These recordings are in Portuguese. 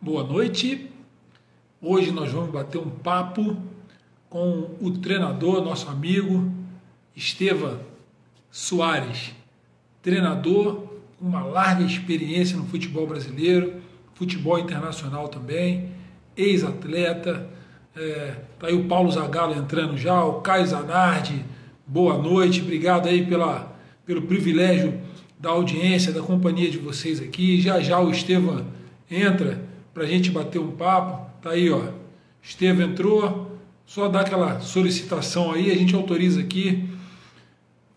Boa noite. Hoje nós vamos bater um papo com o treinador, nosso amigo Estevam Soares, treinador com uma larga experiência no futebol brasileiro, futebol internacional também, ex-atleta. É, tá aí o Paulo Zagallo entrando já, o Caio Zanardi, boa noite, obrigado aí pela, pelo privilégio da audiência, da companhia de vocês aqui. Já já o Estevam entra para a gente bater um papo. Tá aí, ó. Estevam entrou, só dá aquela solicitação aí, a gente autoriza aqui.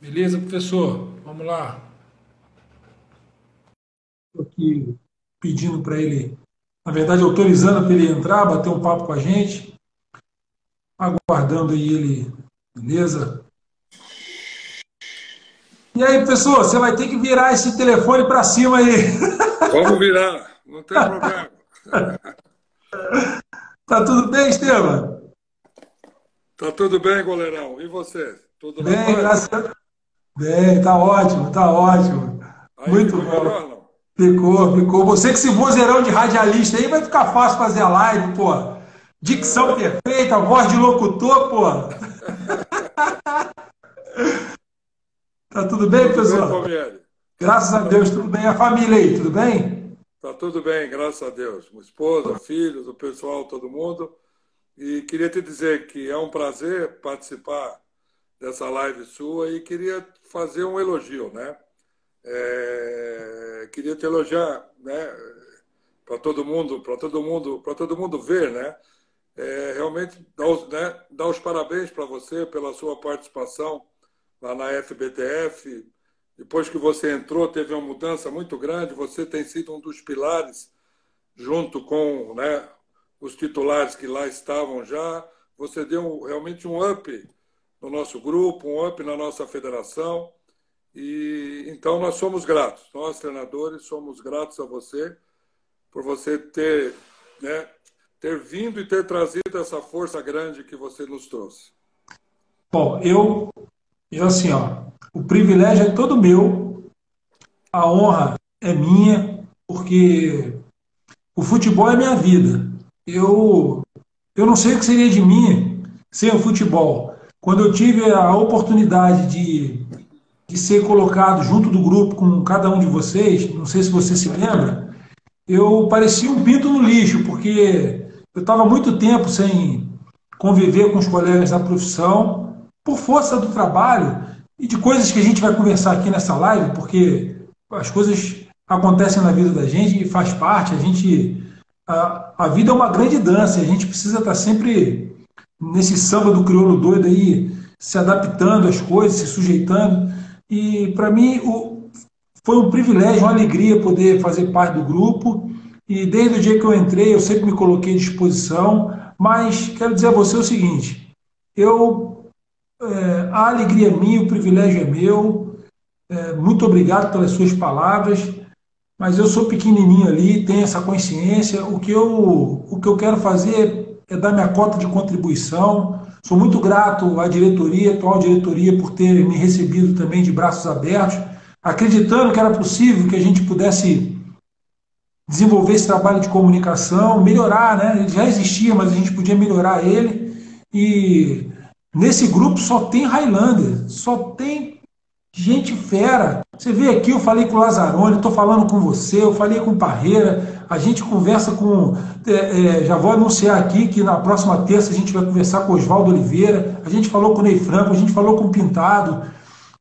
Beleza, professor? Vamos lá. Estou aqui pedindo para ele, na verdade, autorizando para ele entrar, bater um papo com a gente. Aguardando aí ele, beleza? E aí, professor, você vai ter que virar esse telefone para cima aí. Vamos virar, não tem problema. tá tudo bem, Estevam? Tá tudo bem, goleirão. E você? Tudo bem? Graças a... Bem, tá ótimo, tá ótimo. Aí Muito bom. Melhor, ficou, ficou. Você que esse vozeirão de radialista aí vai ficar fácil fazer a live, pô. Dicção perfeita, voz de locutor, pô. Tá tudo bem, tudo pessoal? Bem, graças a Deus, tudo bem. A família aí, tudo bem? Tá tudo bem, graças a Deus. Esposa, filhos, o pessoal, todo mundo. E queria te dizer que é um prazer participar dessa live sua e queria fazer um elogio, né? É... queria te elogiar, né? Para todo mundo, para todo mundo, para todo mundo ver, né? É, realmente dar os, né, dar os parabéns para você pela sua participação lá na FBTF. Depois que você entrou, teve uma mudança muito grande. Você tem sido um dos pilares, junto com né, os titulares que lá estavam já. Você deu realmente um up no nosso grupo, um up na nossa federação. E então nós somos gratos, nós treinadores somos gratos a você por você ter, né, ter vindo e ter trazido essa força grande que você nos trouxe. Bom, eu eu assim, ó, o privilégio é todo meu, a honra é minha, porque o futebol é minha vida. Eu, eu não sei o que seria de mim sem o futebol. Quando eu tive a oportunidade de, de ser colocado junto do grupo com cada um de vocês, não sei se você se lembra, eu parecia um pinto no lixo, porque eu estava muito tempo sem conviver com os colegas da profissão por força do trabalho e de coisas que a gente vai conversar aqui nessa live, porque as coisas acontecem na vida da gente e faz parte, a gente a, a vida é uma grande dança, a gente precisa estar sempre nesse samba do crioulo doido aí, se adaptando às coisas, se sujeitando. E para mim o, foi um privilégio, uma alegria poder fazer parte do grupo. E desde o dia que eu entrei, eu sempre me coloquei à disposição. Mas quero dizer a você o seguinte: eu é, a alegria é minha, o privilégio é meu. É, muito obrigado pelas suas palavras. Mas eu sou pequenininho ali, tenho essa consciência. O que eu, o que eu quero fazer é dar minha cota de contribuição. Sou muito grato à diretoria, à atual diretoria, por ter me recebido também de braços abertos, acreditando que era possível que a gente pudesse desenvolver esse trabalho de comunicação, melhorar, né? Ele já existia, mas a gente podia melhorar ele. E Nesse grupo só tem Highlander, só tem gente fera. Você vê aqui, eu falei com o Lazzaroni, estou falando com você, eu falei com o Parreira, a gente conversa com. É, é, já vou anunciar aqui que na próxima terça a gente vai conversar com o Oswaldo Oliveira, a gente falou com o Ney Franco, a gente falou com o Pintado,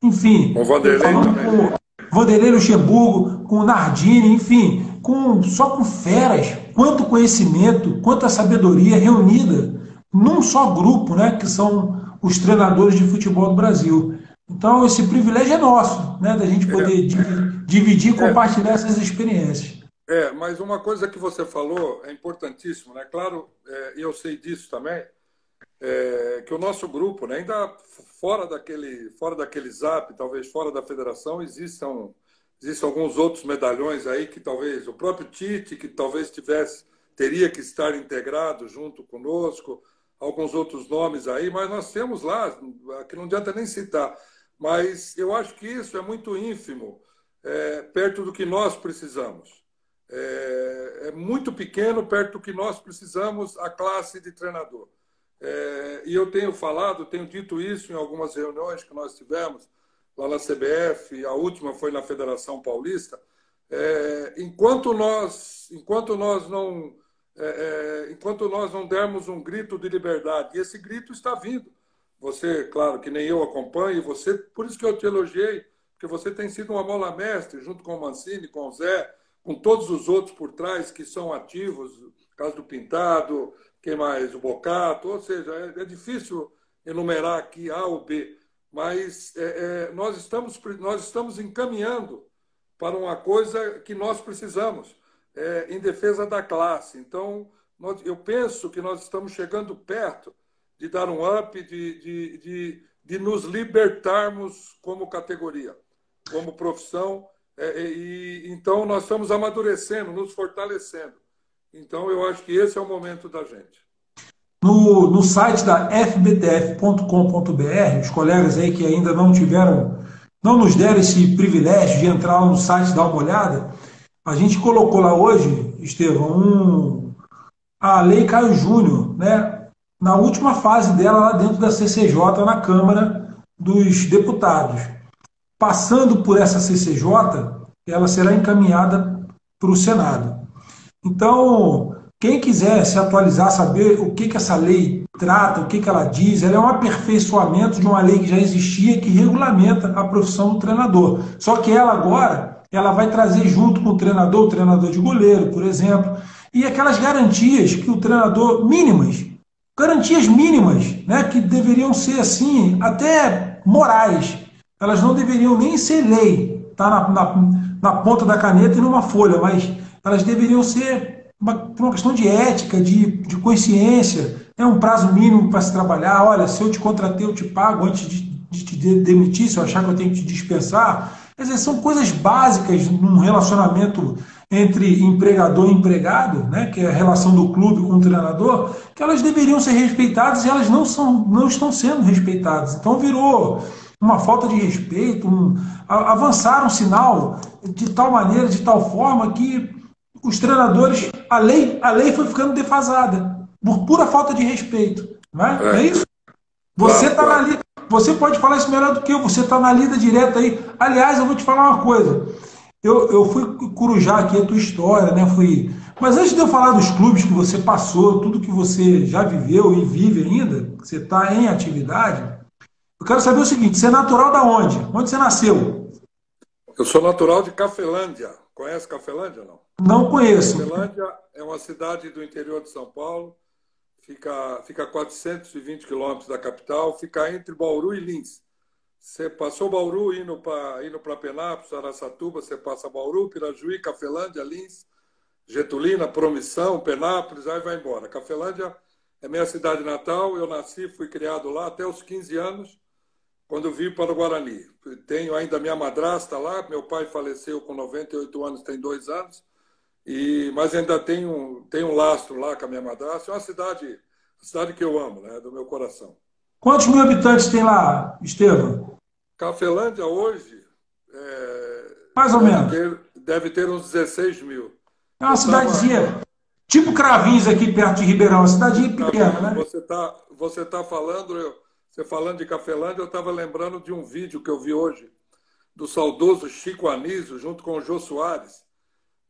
enfim. Com o Vanderlei também. Com o Vanderlei Luxemburgo, com o Nardini, enfim, com, só com feras. Quanto conhecimento, quanta sabedoria reunida num só grupo, né, que são os treinadores de futebol do Brasil. Então, esse privilégio é nosso, né, da gente poder é, dividir e é. compartilhar essas experiências. É, mas uma coisa que você falou é importantíssimo, né? Claro, é, eu sei disso também, é, que o nosso grupo, né, ainda fora daquele, fora daquele zap, talvez fora da federação, existam, existem alguns outros medalhões aí que talvez o próprio Tite, que talvez tivesse, teria que estar integrado junto conosco, alguns outros nomes aí, mas nós temos lá, que não adianta nem citar. Mas eu acho que isso é muito ínfimo, é, perto do que nós precisamos. é, é, muito pequeno perto do que nós precisamos, a classe de treinador. É, e eu tenho falado, tenho dito isso em algumas reuniões que nós tivemos lá na CBF, a última foi na Federação Paulista. É, enquanto nós, enquanto nós não, é, é, enquanto nós não dermos um grito de liberdade, e esse grito está vindo. Você, claro, que nem eu acompanho, você, por isso que eu te elogiei, porque você tem sido uma mola mestre, junto com o Mancini, com o Zé, com todos os outros por trás que são ativos, caso do Pintado, quem mais? O Bocato, ou seja, é, é difícil enumerar aqui A ou B, mas é, é, nós, estamos, nós estamos encaminhando para uma coisa que nós precisamos, é, em defesa da classe. Então, nós, eu penso que nós estamos chegando perto de dar um up, de, de, de, de nos libertarmos como categoria, como profissão. É, e, então, nós estamos amadurecendo, nos fortalecendo. Então, eu acho que esse é o momento da gente. No, no site da fbtf.com.br, os colegas aí que ainda não tiveram, não nos deram esse privilégio de entrar no site e dar uma olhada, a gente colocou lá hoje, Estevão, um, a Lei Caio Júnior, né, na última fase dela lá dentro da CCJ, na Câmara dos Deputados. Passando por essa CCJ, ela será encaminhada para o Senado. Então, quem quiser se atualizar, saber o que, que essa lei trata, o que, que ela diz, ela é um aperfeiçoamento de uma lei que já existia que regulamenta a profissão do treinador. Só que ela agora ela vai trazer junto com o treinador, o treinador de goleiro, por exemplo, e aquelas garantias que o treinador mínimas, garantias mínimas, né, que deveriam ser assim, até morais. Elas não deveriam nem ser lei, tá na, na, na ponta da caneta e numa folha, mas elas deveriam ser uma, uma questão de ética, de, de consciência, é um prazo mínimo para se trabalhar. Olha, se eu te contratei, eu te pago antes de, de te demitir, se eu achar que eu tenho que te dispensar. Quer dizer, são coisas básicas num relacionamento entre empregador e empregado, né, que é a relação do clube com o treinador, que elas deveriam ser respeitadas e elas não, são, não estão sendo respeitadas. Então virou uma falta de respeito, um, avançar um sinal de tal maneira, de tal forma que os treinadores, a lei, a lei foi ficando defasada por pura falta de respeito. Não é, é. é isso? Você está na lida, você pode falar isso melhor do que eu, você está na lida direta aí. Aliás, eu vou te falar uma coisa. Eu, eu fui corujar aqui a tua história, né? Fui. Mas antes de eu falar dos clubes que você passou, tudo que você já viveu e vive ainda, você está em atividade, eu quero saber o seguinte: você é natural da onde? Onde você nasceu? Eu sou natural de Cafelândia. Conhece Cafelândia não? Não conheço. Cafelândia é uma cidade do interior de São Paulo, fica, fica a 420 quilômetros da capital, fica entre Bauru e Lins. Você passou Bauru indo para indo Penápolis, Araçatuba, você passa Bauru, Pirajuí, Cafelândia, Lins, Getulina, Promissão, Penápolis, aí vai embora. Cafelândia é minha cidade natal, eu nasci, fui criado lá até os 15 anos quando vim para o Guarani. Tenho ainda minha madrasta lá, meu pai faleceu com 98 anos, tem dois anos, e, mas ainda tenho, tenho um lastro lá com a minha madrasta. É uma cidade, cidade que eu amo, né, do meu coração. Quantos mil habitantes tem lá, Estevam? Cafelândia hoje. É, Mais ou deve menos. Ter, deve ter uns 16 mil. É uma eu cidadezinha. Tava... Tipo Cravinhos aqui perto de Ribeirão, uma cidadinha pequena, né? Você está você tá falando. Eu você falando de Cafelândia, eu estava lembrando de um vídeo que eu vi hoje do saudoso Chico Anísio junto com o Jô Soares.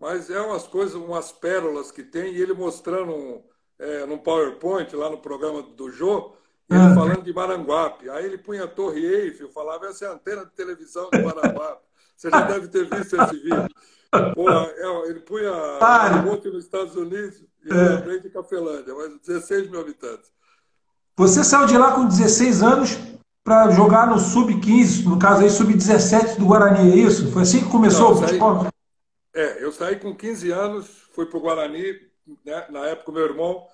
Mas é umas coisas, umas pérolas que tem, e ele mostrando um, é, num PowerPoint lá no programa do Jô, ele ah. falando de Maranguape. Aí ele punha a Torre Eiffel, falava essa é a antena de televisão de Maranguape. Você já deve ter visto esse vídeo. Pô, é, ele punha um monte nos Estados Unidos e é. lembrei de Cafelândia, mas 16 mil habitantes. Você saiu de lá com 16 anos para jogar no sub-15, no caso aí sub-17 do Guarani, é isso? Foi assim que começou Não, o futebol? É, eu saí com 15 anos, fui para o Guarani, né? na época meu irmão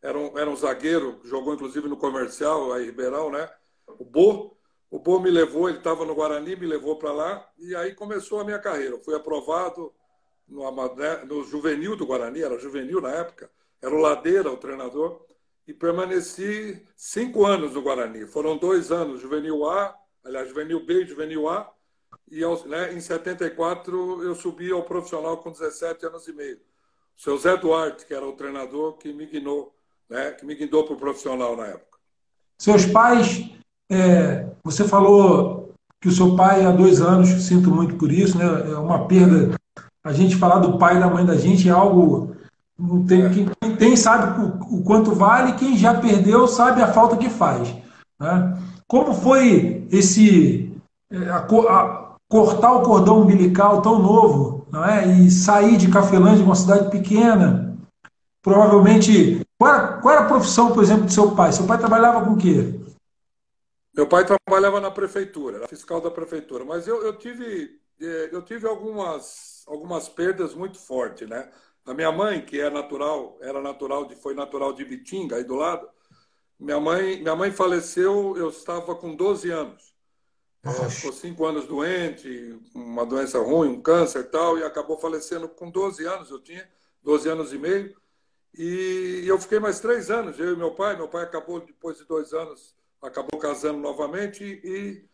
era um, era um zagueiro, jogou inclusive no comercial, aí Ribeirão, né? O Bo, o Bo me levou, ele estava no Guarani, me levou para lá, e aí começou a minha carreira. Eu fui aprovado no, né, no juvenil do Guarani, era juvenil na época, era o Ladeira, o treinador e permaneci cinco anos no Guarani. Foram dois anos, juvenil A, aliás, juvenil B e juvenil A, e aos, né, em 74 eu subi ao profissional com 17 anos e meio. O seu Zé Duarte, que era o treinador que me guinou, né, que me guindou para o profissional na época. Seus pais, é, você falou que o seu pai há dois anos, sinto muito por isso, né, é uma perda. A gente falar do pai e da mãe da gente é algo. Não tem, é. Quem tem sabe o, o, quanto vale, quem já perdeu sabe a falta que faz. Né? Como foi esse. É, a, a, cortar o cordão umbilical tão novo não é? e sair de Cafelândia, uma cidade pequena? Provavelmente qual era, qual era a profissão, por exemplo, do seu pai? Seu pai trabalhava com o quê? Meu pai trabalhava na prefeitura, era fiscal da prefeitura, mas eu, eu tive, é, eu tive algumas, algumas perdas muito fortes, né? A minha mãe, que é natural, era natural de, foi natural de Bitinga, aí do lado. Minha mãe, minha mãe faleceu, eu estava com 12 anos. Ficou cinco anos doente, uma doença ruim, um câncer e tal, e acabou falecendo com 12 anos, eu tinha 12 anos e meio. E eu fiquei mais três anos, eu e meu pai. Meu pai acabou, depois de dois anos, acabou casando novamente e,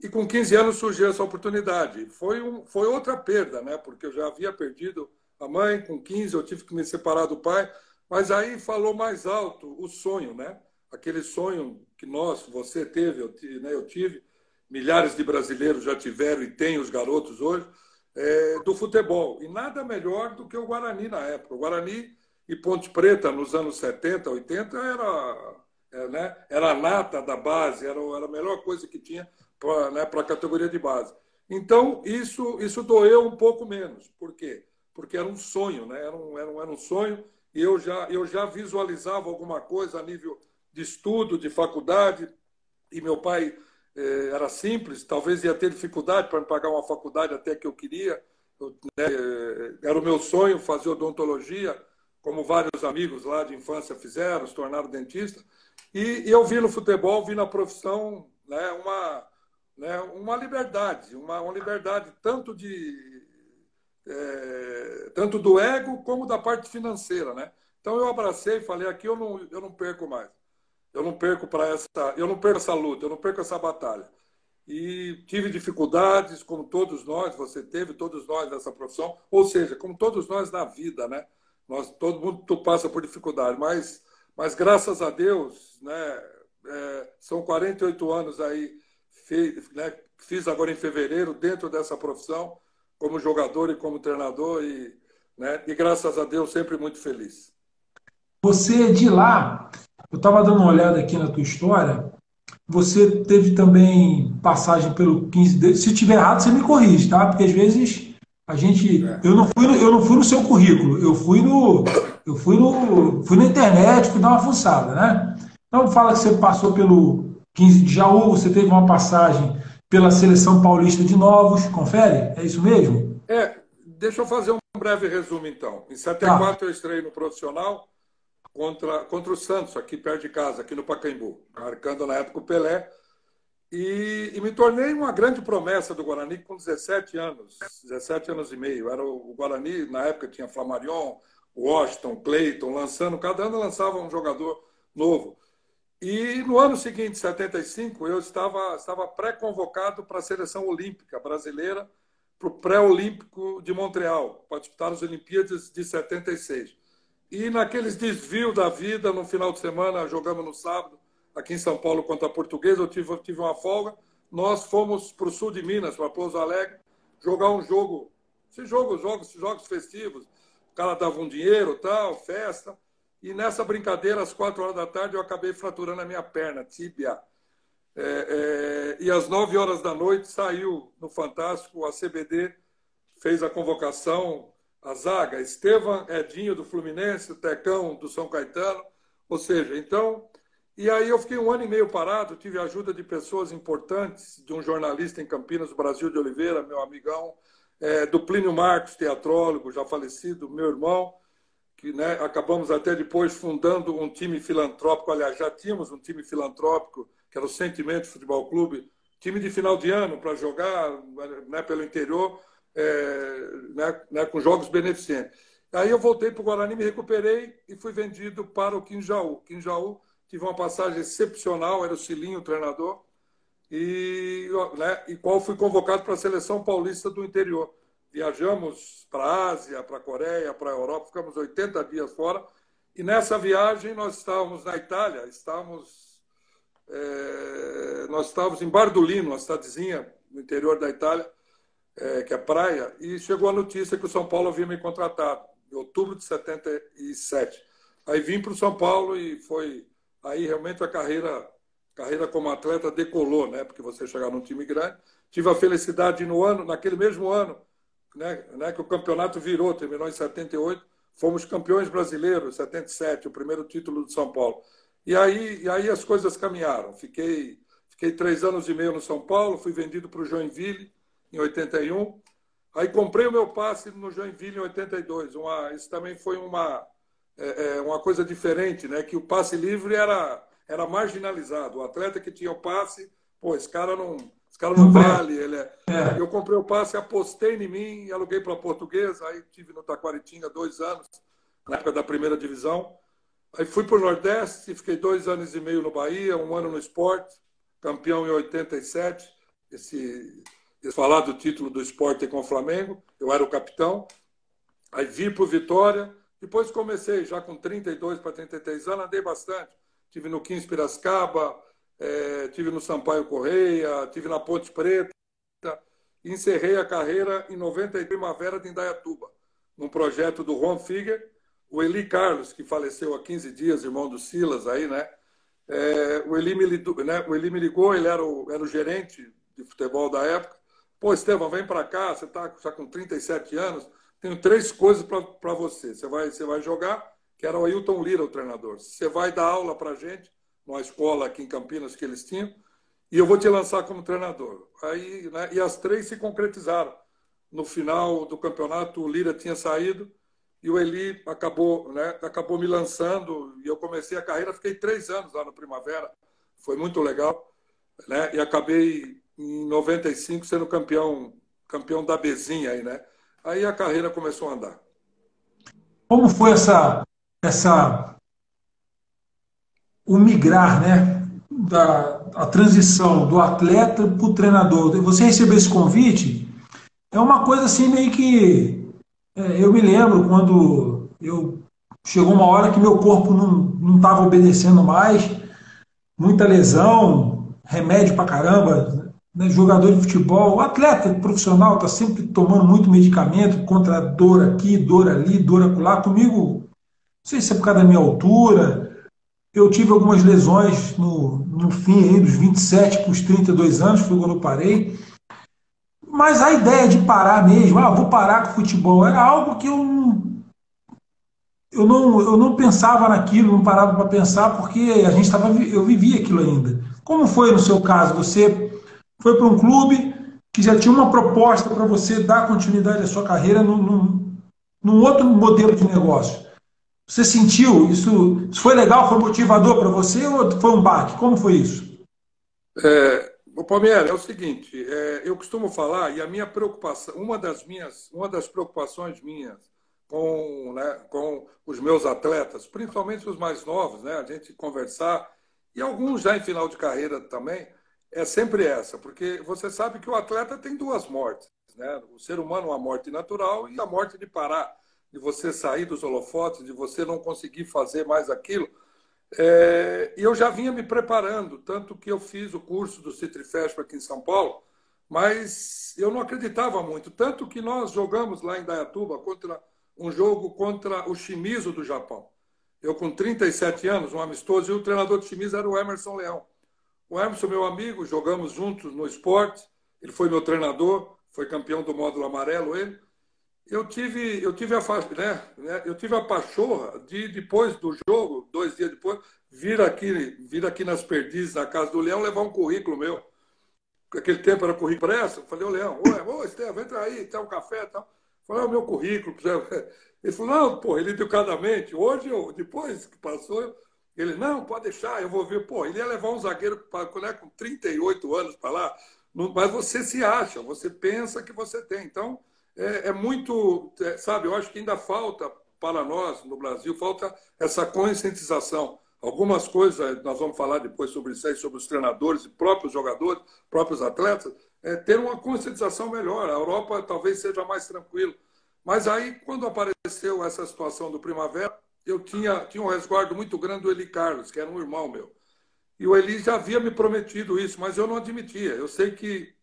e com 15 anos surgiu essa oportunidade. Foi, um, foi outra perda, né? porque eu já havia perdido a mãe, com 15 eu tive que me separar do pai, mas aí falou mais alto o sonho, né? aquele sonho que nós, você teve, eu, né, eu tive, milhares de brasileiros já tiveram e têm os garotos hoje, é, do futebol. E nada melhor do que o Guarani na época. O Guarani e Ponte Preta, nos anos 70, 80, era, é, né, era a nata da base, era, era a melhor coisa que tinha para né, a categoria de base. Então, isso, isso doeu um pouco menos. Por quê? Porque era um sonho, né? era, um, era, um, era um sonho e eu já, eu já visualizava alguma coisa a nível de estudo, de faculdade, e meu pai era simples, talvez ia ter dificuldade para me pagar uma faculdade até que eu queria. Né, era o meu sonho fazer odontologia, como vários amigos lá de infância fizeram, se tornaram dentistas. E, e eu vi no futebol, vi na profissão né, uma, né, uma liberdade, uma, uma liberdade tanto de é, tanto do ego como da parte financeira, né? Então eu abracei e falei aqui eu não eu não perco mais, eu não perco para essa eu não perco essa luta, eu não perco essa batalha. E tive dificuldades, como todos nós, você teve, todos nós nessa profissão, ou seja, como todos nós na vida, né? Nós, todo mundo passa por dificuldade, mas, mas graças a Deus, né, é, são 48 anos aí, né, fiz agora em fevereiro, dentro dessa profissão, como jogador e como treinador, e, né, e graças a Deus sempre muito feliz. Você de lá, eu estava dando uma olhada aqui na tua história, você teve também passagem pelo 15 de... Se tiver errado, você me corrige, tá? Porque às vezes a gente, é. eu não fui, no, eu não fui no seu currículo, eu fui no, eu fui no, fui na internet, fui dar uma fuçada, né? Então fala que você passou pelo 15 de Jaú, você teve uma passagem pela seleção paulista de Novos, confere? É isso mesmo? É, deixa eu fazer um breve resumo então. Em 74 tá. eu estrei no profissional contra, contra o Santos, aqui perto de casa, aqui no Pacaembu, marcando na época o Pelé. E, e, me tornei uma grande promessa do Guarani com 17 anos, 17 anos e meio. Era o, o Guarani, na época tinha Flamarion, Washington, Clayton, lançando, cada ano lançava um jogador novo. E no ano seguinte, 75, eu estava, estava pré-convocado para a seleção olímpica brasileira, para o pré-olímpico de Montreal, para disputar as Olimpíadas de 76. E naqueles desvios da vida, no final de semana, jogamos no sábado, aqui em São Paulo contra a Portuguesa, eu tive, tive uma folga. Nós fomos para o sul de Minas, para Pouso Alegre, jogar um jogo, esses jogos, jogos, jogos festivos. O cara dava um dinheiro, tal, festa. E nessa brincadeira, às quatro horas da tarde, eu acabei fraturando a minha perna, tíbia. É, é, e às nove horas da noite saiu no Fantástico, a CBD fez a convocação, a zaga, Estevam Edinho do Fluminense, Tecão do São Caetano. Ou seja, então e aí eu fiquei um ano e meio parado, tive a ajuda de pessoas importantes, de um jornalista em Campinas, Brasil de Oliveira, meu amigão, é, do Plínio Marcos, teatrólogo, já falecido, meu irmão, que né, acabamos até depois fundando um time filantrópico, aliás, já tínhamos um time filantrópico, que era o Sentimento Futebol Clube, time de final de ano para jogar né, pelo interior, é, né, né, com jogos beneficentes. Aí eu voltei para o Guarani, me recuperei e fui vendido para o Quinjaú. Quinjaú tive uma passagem excepcional, era o Cilinho o treinador. e, né, e qual fui convocado para a seleção paulista do interior. Viajamos para a Ásia, para a Coreia, para a Europa, ficamos 80 dias fora. E nessa viagem nós estávamos na Itália, estávamos, é, nós estávamos em Bardolino, uma cidadezinha no interior da Itália, é, que é praia, e chegou a notícia que o São Paulo havia me contratado, em outubro de 77. Aí vim para o São Paulo e foi aí realmente a carreira carreira como atleta decolou, né? Porque você chegar num time grande. Tive a felicidade no ano, naquele mesmo ano, né, né, que o campeonato virou, terminou em 78, fomos campeões brasileiros, 77, o primeiro título do São Paulo. E aí, e aí as coisas caminharam. Fiquei, fiquei três anos e meio no São Paulo, fui vendido para o Joinville em 81. Aí comprei o meu passe no Joinville em 82. Uma, isso também foi uma, é, é, uma coisa diferente, né? Que o passe livre era era marginalizado. O atleta que tinha o passe, pô, esse cara não, esse cara não vale. Ele é... É. Eu comprei o passe, apostei em mim, aluguei para portuguesa, aí tive no Taquaritinga dois anos, na época da primeira divisão. Aí fui para o Nordeste, fiquei dois anos e meio no Bahia, um ano no esporte, campeão em 87. Esse, esse falar do título do esporte com o Flamengo, eu era o capitão. Aí vim para o Vitória, depois comecei já com 32 para 33 anos, andei bastante tive no 15 Piracicaba, é, tive no Sampaio Correia, tive na Ponte Preta. Encerrei a carreira em 90 primavera de Indaiatuba, num projeto do Juan Figuer, o Eli Carlos, que faleceu há 15 dias, irmão do Silas aí, né? É, o, Eli me ligou, né? o Eli me ligou, ele era o, era o gerente de futebol da época. Pô, Estevão, vem para cá, você está com 37 anos, tenho três coisas para você. Você vai, você vai jogar, que era o Ailton Lira, o treinador. Você vai dar aula para a gente, numa escola aqui em Campinas que eles tinham, e eu vou te lançar como treinador. Aí, né, e as três se concretizaram. No final do campeonato, o Lira tinha saído e o Eli acabou, né, acabou me lançando e eu comecei a carreira. Fiquei três anos lá no Primavera, foi muito legal, né? E acabei em 95 sendo campeão, campeão da Bezinha aí, né? Aí a carreira começou a andar. Como foi essa essa o migrar, né, da a transição do atleta para o treinador. Você receber esse convite é uma coisa assim meio que é, eu me lembro quando eu chegou uma hora que meu corpo não estava obedecendo mais, muita lesão, remédio para caramba, né, jogador de futebol, atleta profissional está sempre tomando muito medicamento contra dor aqui, dor ali, dor acolá. Comigo sei se é por causa da minha altura. Eu tive algumas lesões no, no fim aí, dos 27 para os 32 anos, foi quando eu parei. Mas a ideia de parar mesmo, ah, vou parar com o futebol, era algo que eu não, eu não, eu não pensava naquilo, não parava para pensar, porque a gente estava, eu vivia aquilo ainda. Como foi no seu caso? Você foi para um clube que já tinha uma proposta para você dar continuidade à sua carreira num, num, num outro modelo de negócio. Você sentiu isso? Isso foi legal? Foi motivador para você ou foi um baque? Como foi isso? É, o Palmeiras é o seguinte, é, eu costumo falar e a minha preocupação, uma das minhas, uma das preocupações minhas com, né, com os meus atletas, principalmente os mais novos, né, a gente conversar e alguns já em final de carreira também, é sempre essa, porque você sabe que o atleta tem duas mortes, né? O ser humano uma morte natural e a morte de parar de você sair dos holofotes, de você não conseguir fazer mais aquilo. É, e eu já vinha me preparando, tanto que eu fiz o curso do Citrifest aqui em São Paulo, mas eu não acreditava muito. Tanto que nós jogamos lá em Dayatuba contra um jogo contra o Shimizu do Japão. Eu, com 37 anos, um amistoso, e o treinador do Shimizu era o Emerson Leão. O Emerson, meu amigo, jogamos juntos no esporte, ele foi meu treinador, foi campeão do módulo amarelo, ele eu tive, eu tive a né, né, eu tive a pachorra de depois do jogo, dois dias depois, vir aqui, vir aqui nas perdizes na casa do Leão levar um currículo meu. Aquele tempo era currículo pressa. Falei, ô Leão, ô, ô Estevam, entra aí, tem um café e tal. Falei, é o meu currículo. Ele falou, não, pô, ele educadamente. Hoje, eu, depois que passou, ele, não, pode deixar, eu vou ver. Pô, ele ia levar um zagueiro né, com 38 anos para lá. Mas você se acha, você pensa que você tem. Então, é, é muito, é, sabe, eu acho que ainda falta para nós no Brasil, falta essa conscientização Algumas coisas, nós vamos falar depois sobre isso aí, sobre os treinadores e próprios jogadores, próprios atletas, é, ter uma conscientização melhor. A Europa talvez seja mais tranquilo. Mas aí, quando apareceu essa situação do Primavera, eu tinha, tinha um resguardo muito grande do Eli Carlos, que era um irmão meu. E o Eli já havia me prometido isso, mas eu não admitia. Eu sei que.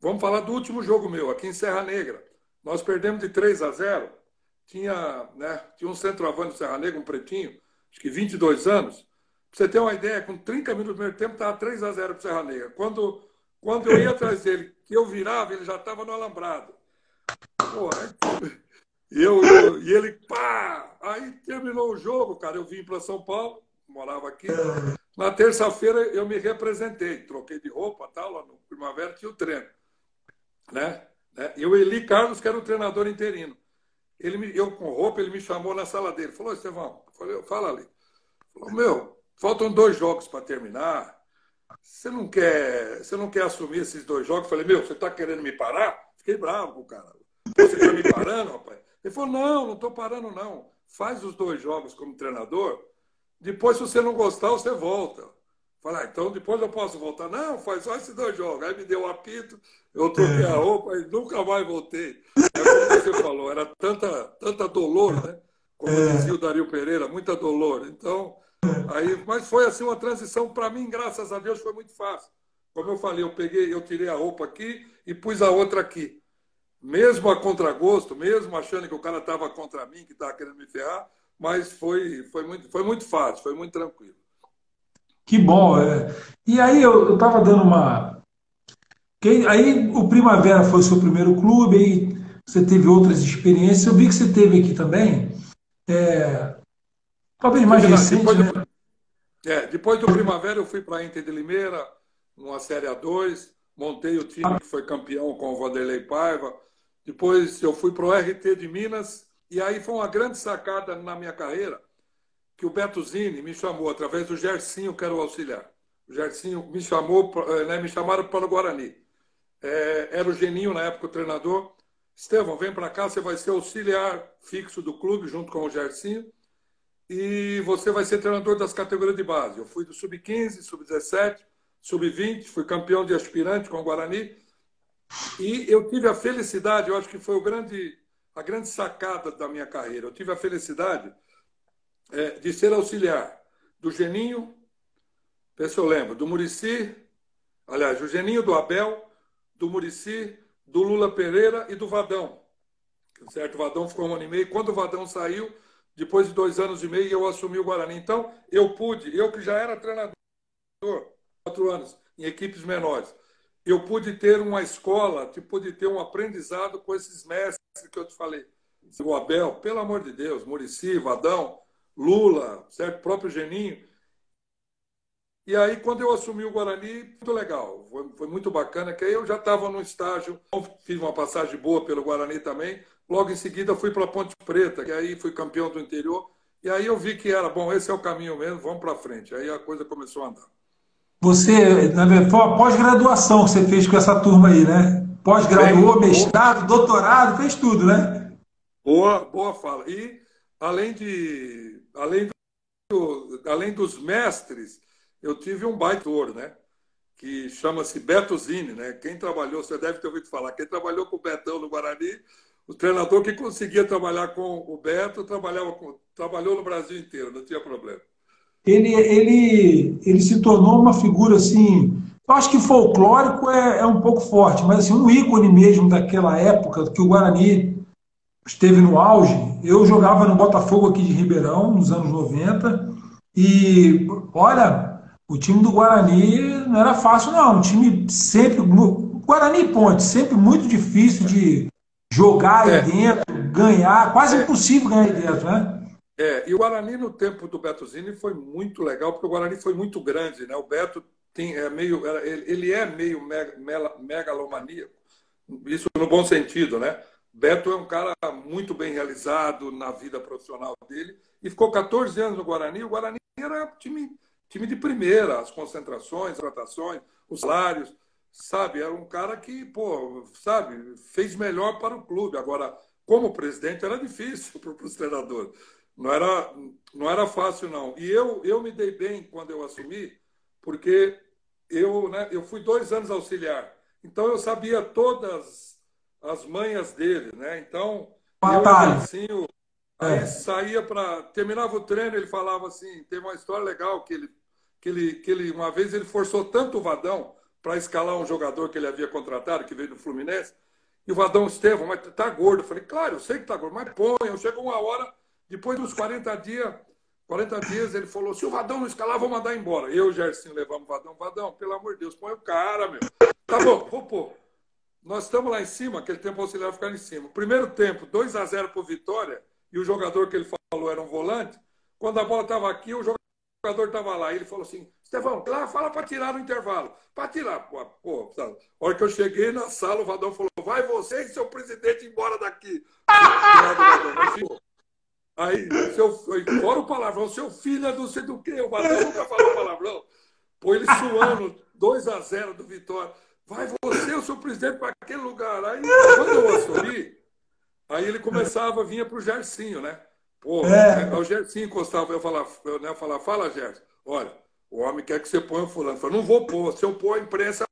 Vamos falar do último jogo meu, aqui em Serra Negra. Nós perdemos de 3 a 0. Tinha, né, tinha um centroavante do Serra Negra, um pretinho, acho que 22 anos. Pra você ter uma ideia, com 30 minutos do primeiro tempo, estava 3 a 0 para o Serra Negra. Quando, quando eu ia atrás dele, que eu virava, ele já estava no alambrado. E, eu, eu, e ele, pá! Aí terminou o jogo, cara. Eu vim para São Paulo, morava aqui. Na terça-feira eu me representei, troquei de roupa, tal, lá no Primavera tinha o treino. Né? né? E o Eli Carlos, que era o treinador interino. Ele me, eu com roupa, ele me chamou na sala dele. Falou, Estevão, falei, fala ali. Falou, meu, faltam dois jogos para terminar. Você não quer, você não quer assumir esses dois jogos? Falei, meu, você está querendo me parar? Fiquei bravo o cara. Você está me parando, rapaz? Ele falou, não, não estou parando, não. Faz os dois jogos como treinador. Depois, se você não gostar, você volta. Falei, ah, então depois eu posso voltar. Não, faz só esses dois jogos. Aí me deu o um apito, eu troquei a roupa e nunca mais voltei. É como você falou, era tanta, tanta dolor, né? Como é. dizia o Dario Pereira, muita dolor. Então, aí, mas foi assim uma transição para mim, graças a Deus, foi muito fácil. Como eu falei, eu peguei, eu tirei a roupa aqui e pus a outra aqui. Mesmo a contragosto, mesmo achando que o cara estava contra mim, que estava querendo me ferrar, mas foi, foi, muito, foi muito fácil, foi muito tranquilo. Que bom. É. E aí eu estava dando uma. Aí o Primavera foi o seu primeiro clube, aí você teve outras experiências. Eu vi que você teve aqui também. É... Talvez mais recente. Depois, né? do... É, depois do Primavera eu fui para a Inter de Limeira, numa Série A2, montei o time que foi campeão com o Vanderlei Paiva. Depois eu fui para o RT de Minas, e aí foi uma grande sacada na minha carreira que o Beto Zini me chamou através do Gersinho, que era o auxiliar. O Gersinho me chamou, eh, né, me chamaram para o Guarani. É, era o Geninho na época o treinador. Estevão, vem para cá, você vai ser auxiliar fixo do clube junto com o Gersinho e você vai ser treinador das categorias de base. Eu fui do sub-15, sub-17, sub-20, fui campeão de aspirante com o Guarani e eu tive a felicidade, eu acho que foi grande, a grande sacada da minha carreira. Eu tive a felicidade é, de ser auxiliar do Geninho, vê se eu lembro, do Murici, aliás, o Geninho do Abel, do Murici, do Lula Pereira e do Vadão. Certo? O Vadão ficou um ano e meio. Quando o Vadão saiu, depois de dois anos e meio, eu assumi o Guarani. Então, eu pude, eu que já era treinador, quatro anos, em equipes menores, eu pude ter uma escola, pude ter um aprendizado com esses mestres que eu te falei. O Abel, pelo amor de Deus, Murici, Vadão, Lula, certo? Próprio Geninho. E aí, quando eu assumi o Guarani, muito legal, foi, foi muito bacana, que aí eu já estava no estágio, fiz uma passagem boa pelo Guarani também. Logo em seguida, fui para Ponte Preta, que aí fui campeão do interior. E aí eu vi que era, bom, esse é o caminho mesmo, vamos para frente. Aí a coisa começou a andar. Você, foi uma pós-graduação que você fez com essa turma aí, né? Pós-graduou, mestrado, doutorado, fez tudo, né? Boa, boa fala. E além de além, do, além dos mestres, eu tive um baitor, né? Que chama-se Beto Zini, né? Quem trabalhou, você deve ter ouvido falar, quem trabalhou com o Betão no Guarani, o treinador que conseguia trabalhar com o Beto trabalhava com, trabalhou no Brasil inteiro, não tinha problema. Ele, ele, ele se tornou uma figura assim. Eu acho que folclórico é, é um pouco forte, mas assim, um ícone mesmo daquela época que o Guarani esteve no auge. Eu jogava no Botafogo aqui de Ribeirão, nos anos 90, e olha, o time do Guarani não era fácil, não. Um time sempre. Guarani e Ponte, sempre muito difícil de jogar é. aí dentro, ganhar, quase impossível ganhar aí dentro, né? É, e o Guarani no tempo do Beto Zini foi muito legal, porque o Guarani foi muito grande, né? O Beto tem, é meio, ele é meio megalomaníaco, isso no bom sentido, né? Beto é um cara muito bem realizado na vida profissional dele e ficou 14 anos no Guarani. O Guarani era time, time de primeira, as concentrações, as tratações, os salários, sabe? Era um cara que, pô, sabe, fez melhor para o clube. Agora, como presidente, era difícil para os treinadores. Não era, não era fácil, não. E eu, eu me dei bem quando eu assumi, porque eu, né, eu fui dois anos auxiliar. Então eu sabia todas as manhas dele, né? Então, eu assim, eu, aí é. saía para. Terminava o treino, ele falava assim, tem uma história legal que ele, que ele, que ele uma vez ele forçou tanto o Vadão para escalar um jogador que ele havia contratado, que veio do Fluminense, e o Vadão Estevão, mas tá gordo. Eu falei, claro, eu sei que tá gordo, mas põe. Eu chego uma hora, depois dos 40 dias, 40 dias, ele falou: se o Vadão não escalar, vou mandar embora. Eu e o Gersinho levamos o Vadão. Vadão, pelo amor de Deus, põe o cara, meu. Tá bom, vou pôr. Nós estamos lá em cima, aquele tempo auxiliar ficar em cima. Primeiro tempo, 2 a 0 para Vitória, e o jogador que ele falou era um volante. Quando a bola estava aqui, o jogador estava lá. E ele falou assim: Estevão, lá fala para tirar no intervalo. Para tirar. Pô, pô, A hora que eu cheguei na sala, o Vadão falou: vai você e seu presidente embora daqui. Aí, seu, fora o palavrão, seu filho é do sei do quê? O Badão nunca falou palavrão. Pô, ele suando, 2 a 0 do Vitória. Vai você, o seu presidente, para aquele lugar. Aí, quando eu assumi, aí ele começava, vinha para o Gersinho, né? Pô, é. Né, o Gersinho encostava, eu falava, eu, né, eu falava, fala, Gerson, olha, o homem quer que você ponha o fulano. Eu falei, não vou pôr, se eu pôr, a imprensa,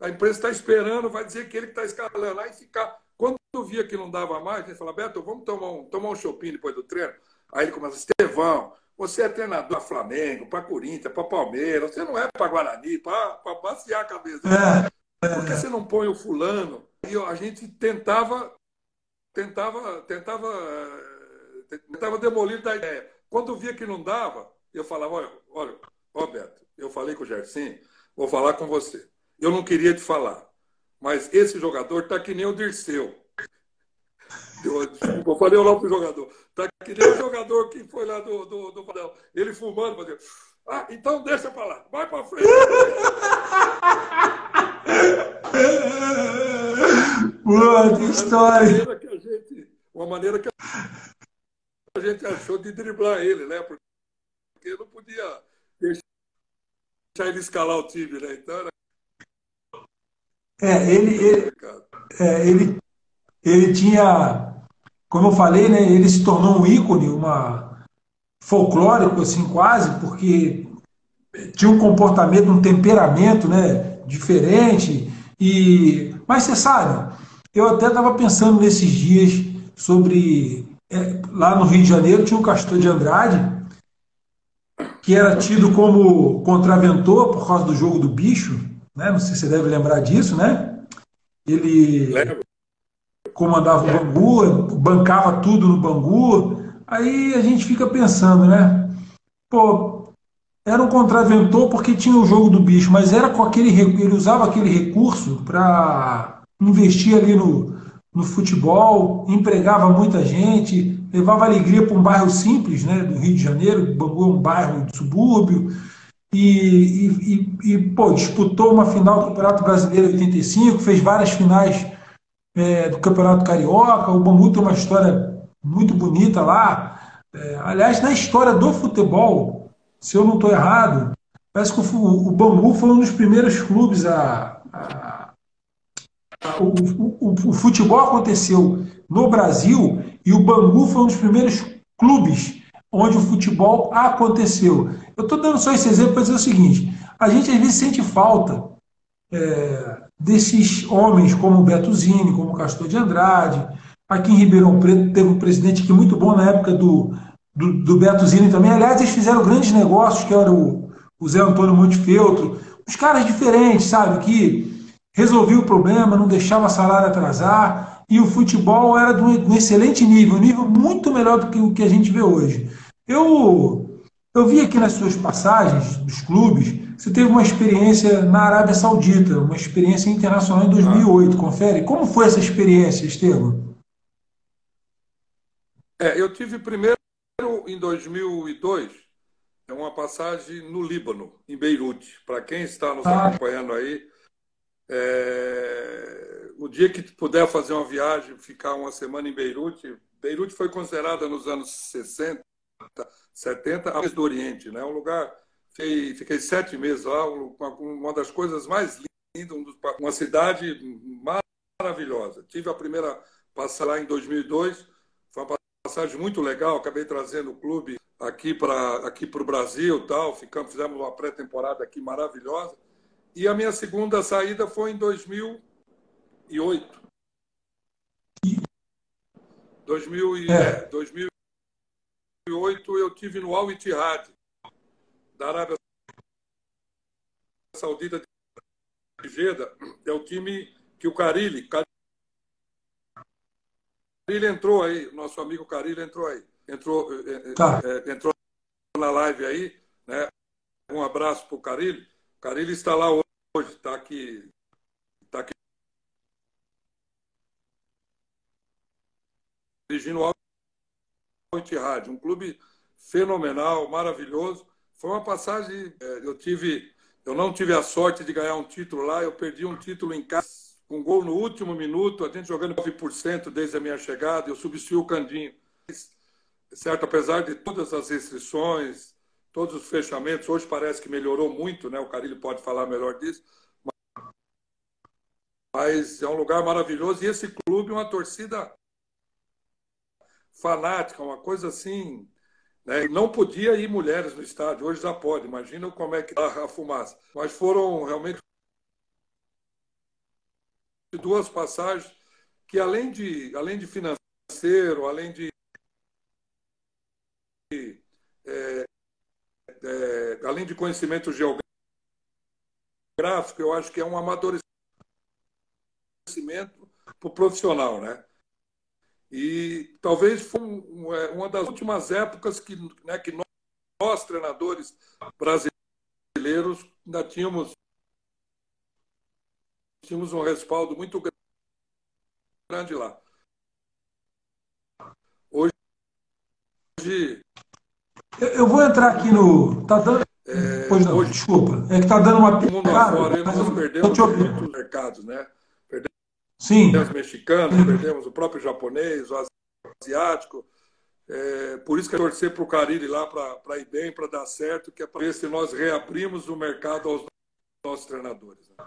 a imprensa está esperando, vai dizer que ele está escalando. Aí ficar quando eu via que não dava mais, ele falava, Beto, vamos tomar um, tomar um shopping depois do treino. Aí ele começa, Estevão, você é treinador para Flamengo, para Corinthians, para Palmeiras, você não é para Guarani, para passear a cabeça. É, é. Por que você não põe o fulano? E a gente tentava, tentava, tentava, tentava demolir da ideia. Quando via que não dava, eu falava, olha, olha, ó Beto, eu falei com o Gerson, vou falar com você. Eu não queria te falar. Mas esse jogador tá que nem o Dirceu. Eu, desculpa, eu falei lá pro jogador. Tá que nem o jogador que foi lá do, do, do Ele fumando, fazendo. Ah, então deixa pra lá. Vai pra frente. Boa, que história. Uma maneira que a gente, uma maneira que a gente achou de driblar ele, né? Porque não podia deixar ele escalar o time, né? Então era é, ele, ele, é, ele, ele tinha, como eu falei, né, ele se tornou um ícone, uma folclórico assim quase, porque tinha um comportamento, um temperamento, né, diferente. E mas você sabe, eu até estava pensando nesses dias sobre é, lá no Rio de Janeiro tinha o Castor de Andrade que era tido como contraventor por causa do jogo do bicho né? Não sei se você deve lembrar disso, né? Ele Lembro. comandava o Bangu, bancava tudo no Bangu. Aí a gente fica pensando, né? Pô, era um contraventor porque tinha o jogo do bicho, mas era com aquele ele usava aquele recurso para investir ali no, no futebol, empregava muita gente, levava alegria para um bairro simples, né, do Rio de Janeiro, Bangu é um bairro de subúrbio, e, e, e, pô, disputou uma final do Campeonato Brasileiro em 85, fez várias finais é, do Campeonato Carioca. O Bangu tem uma história muito bonita lá. É, aliás, na história do futebol, se eu não estou errado, parece que o, o, foi um dos primeiros clubes a. a, a o, o, o futebol aconteceu no Brasil e o Bangu foi um dos primeiros clubes onde o futebol aconteceu. Eu estou dando só esse exemplo para dizer o seguinte: a gente às vezes sente falta é, desses homens como o Beto Zini, como o Castor de Andrade. Aqui em Ribeirão Preto teve um presidente que muito bom na época do, do, do Beto Zini também. Aliás, eles fizeram grandes negócios, que era o, o Zé Antônio Montefeltro. Os caras diferentes, sabe, que resolviam o problema, não deixava salário atrasar. E o futebol era de um excelente nível, um nível muito melhor do que o que a gente vê hoje. Eu, eu vi aqui nas suas passagens dos clubes, você teve uma experiência na Arábia Saudita, uma experiência internacional em 2008, ah. confere? Como foi essa experiência, Estevam? É, eu tive primeiro em 2002, é uma passagem no Líbano, em Beirute. Para quem está nos ah. acompanhando aí, é, o dia que puder fazer uma viagem, ficar uma semana em Beirute, Beirute foi considerada nos anos 60 70, a do Oriente, né? Um lugar. Fiquei, fiquei sete meses lá, uma, uma das coisas mais lindas, uma cidade maravilhosa. Tive a primeira passagem lá em 2002, foi uma passagem muito legal. Acabei trazendo o clube aqui para aqui o Brasil, tal, ficamos, fizemos uma pré-temporada aqui maravilhosa. E a minha segunda saída foi em 2008. 2000 e, é. 2008 eu tive no Al Ittihad da Arábia Saudita de Jeddah. É o time que o Carilli, Carilli entrou aí, nosso amigo Carilli entrou aí entrou, é, é, tá. é, entrou na live aí, né? Um abraço para o Carilho está lá hoje, está aqui, está aqui dirigindo o Rádio, um clube fenomenal, maravilhoso. Foi uma passagem, eu tive, eu não tive a sorte de ganhar um título lá, eu perdi um título em casa, um gol no último minuto, a gente jogando 9% desde a minha chegada, eu substituí o Candinho certo? Apesar de todas as restrições, todos os fechamentos, hoje parece que melhorou muito, né? O Carilho pode falar melhor disso. Mas é um lugar maravilhoso e esse clube é uma torcida fanática, uma coisa assim. Né? Não podia ir mulheres no estádio, hoje já pode. Imagina como é que está a fumaça. Mas foram realmente duas passagens que, além de, além de financeiro, além de é, é, além de conhecimento geográfico, eu acho que é um amadurecimento para o profissional, né? E talvez foi é, uma das últimas épocas que, né, que nós, nós, treinadores brasileiros, ainda tínhamos, tínhamos um respaldo muito grande lá. Hoje, eu vou entrar aqui no. Tá dando. É, pois não, hoje, desculpa. É que está dando uma. Mundo afora, nós eu, perdemos muitos mercados, né? Perdemos Sim. os mexicanos, perdemos o próprio japonês, o asiático. É, por isso que é torcer para o Cariri lá para ir bem, para dar certo, que é para ver se nós reabrimos o mercado aos nossos treinadores. Né?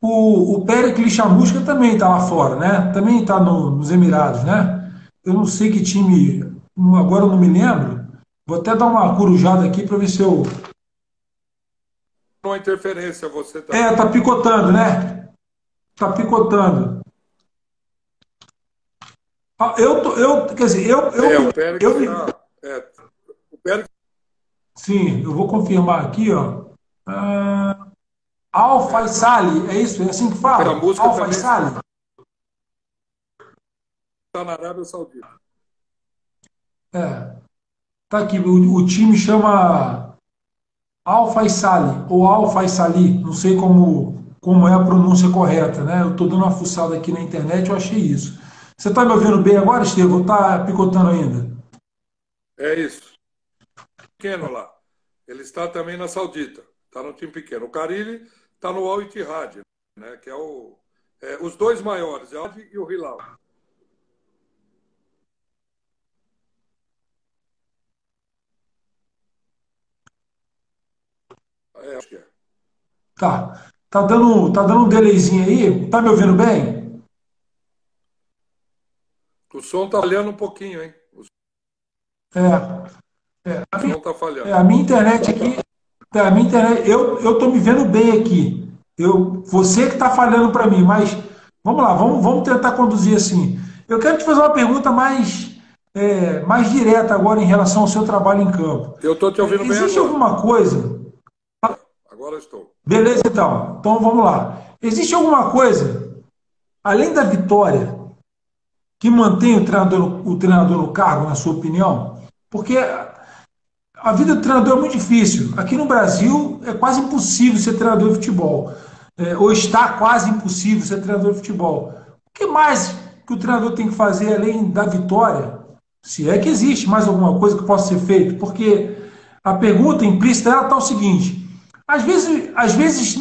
O, o Pericles Chamusca também está lá fora, né? Também está no, nos Emirados, né? Eu não sei que time agora eu não me lembro. Vou até dar uma corujada aqui para ver se eu. Uma interferência você tá. É, tá picotando, né? Tá picotando. Ah, eu, tô, eu, quer dizer, eu. eu é, o Pérez eu, tá, é, o Pérez... Sim, eu vou confirmar aqui, ó. Ah, Al Faisali, é isso? É assim que fala? Al Faisali? Está na Arábia Saudita. É. Tá aqui, o, o time chama Al Faisali, ou Al Faisali, não sei como, como é a pronúncia correta, né? Eu estou dando uma fuçada aqui na internet, eu achei isso. Você está me ouvindo bem agora, Estevam? Está picotando ainda? É isso. Pequeno lá. Ele está também na Saudita. Está no time pequeno. O Carilli está no Al Ittihad, né? que é, o, é, os dois maiores, o Al e o Hilal. É, acho que é. Tá. Tá dando, tá dando um delayzinho aí. Tá me ouvindo bem? O som tá falhando um pouquinho, hein? É. é o som tá falhando. É, a minha internet aqui. É, a minha internet. Eu, eu tô me vendo bem aqui. Eu, você que tá falhando para mim, mas vamos lá, vamos, vamos tentar conduzir assim. Eu quero te fazer uma pergunta mais, é, mais direta agora em relação ao seu trabalho em campo. Eu estou te ouvindo Existe bem Existe alguma coisa Agora estou. Beleza, então. Então vamos lá. Existe alguma coisa, além da vitória, que mantém o treinador, o treinador no cargo, na sua opinião? Porque a vida do treinador é muito difícil. Aqui no Brasil é quase impossível ser treinador de futebol. É, ou está quase impossível ser treinador de futebol. O que mais que o treinador tem que fazer além da vitória? Se é que existe mais alguma coisa que possa ser feito? Porque a pergunta implícita está o seguinte: às vezes, às vezes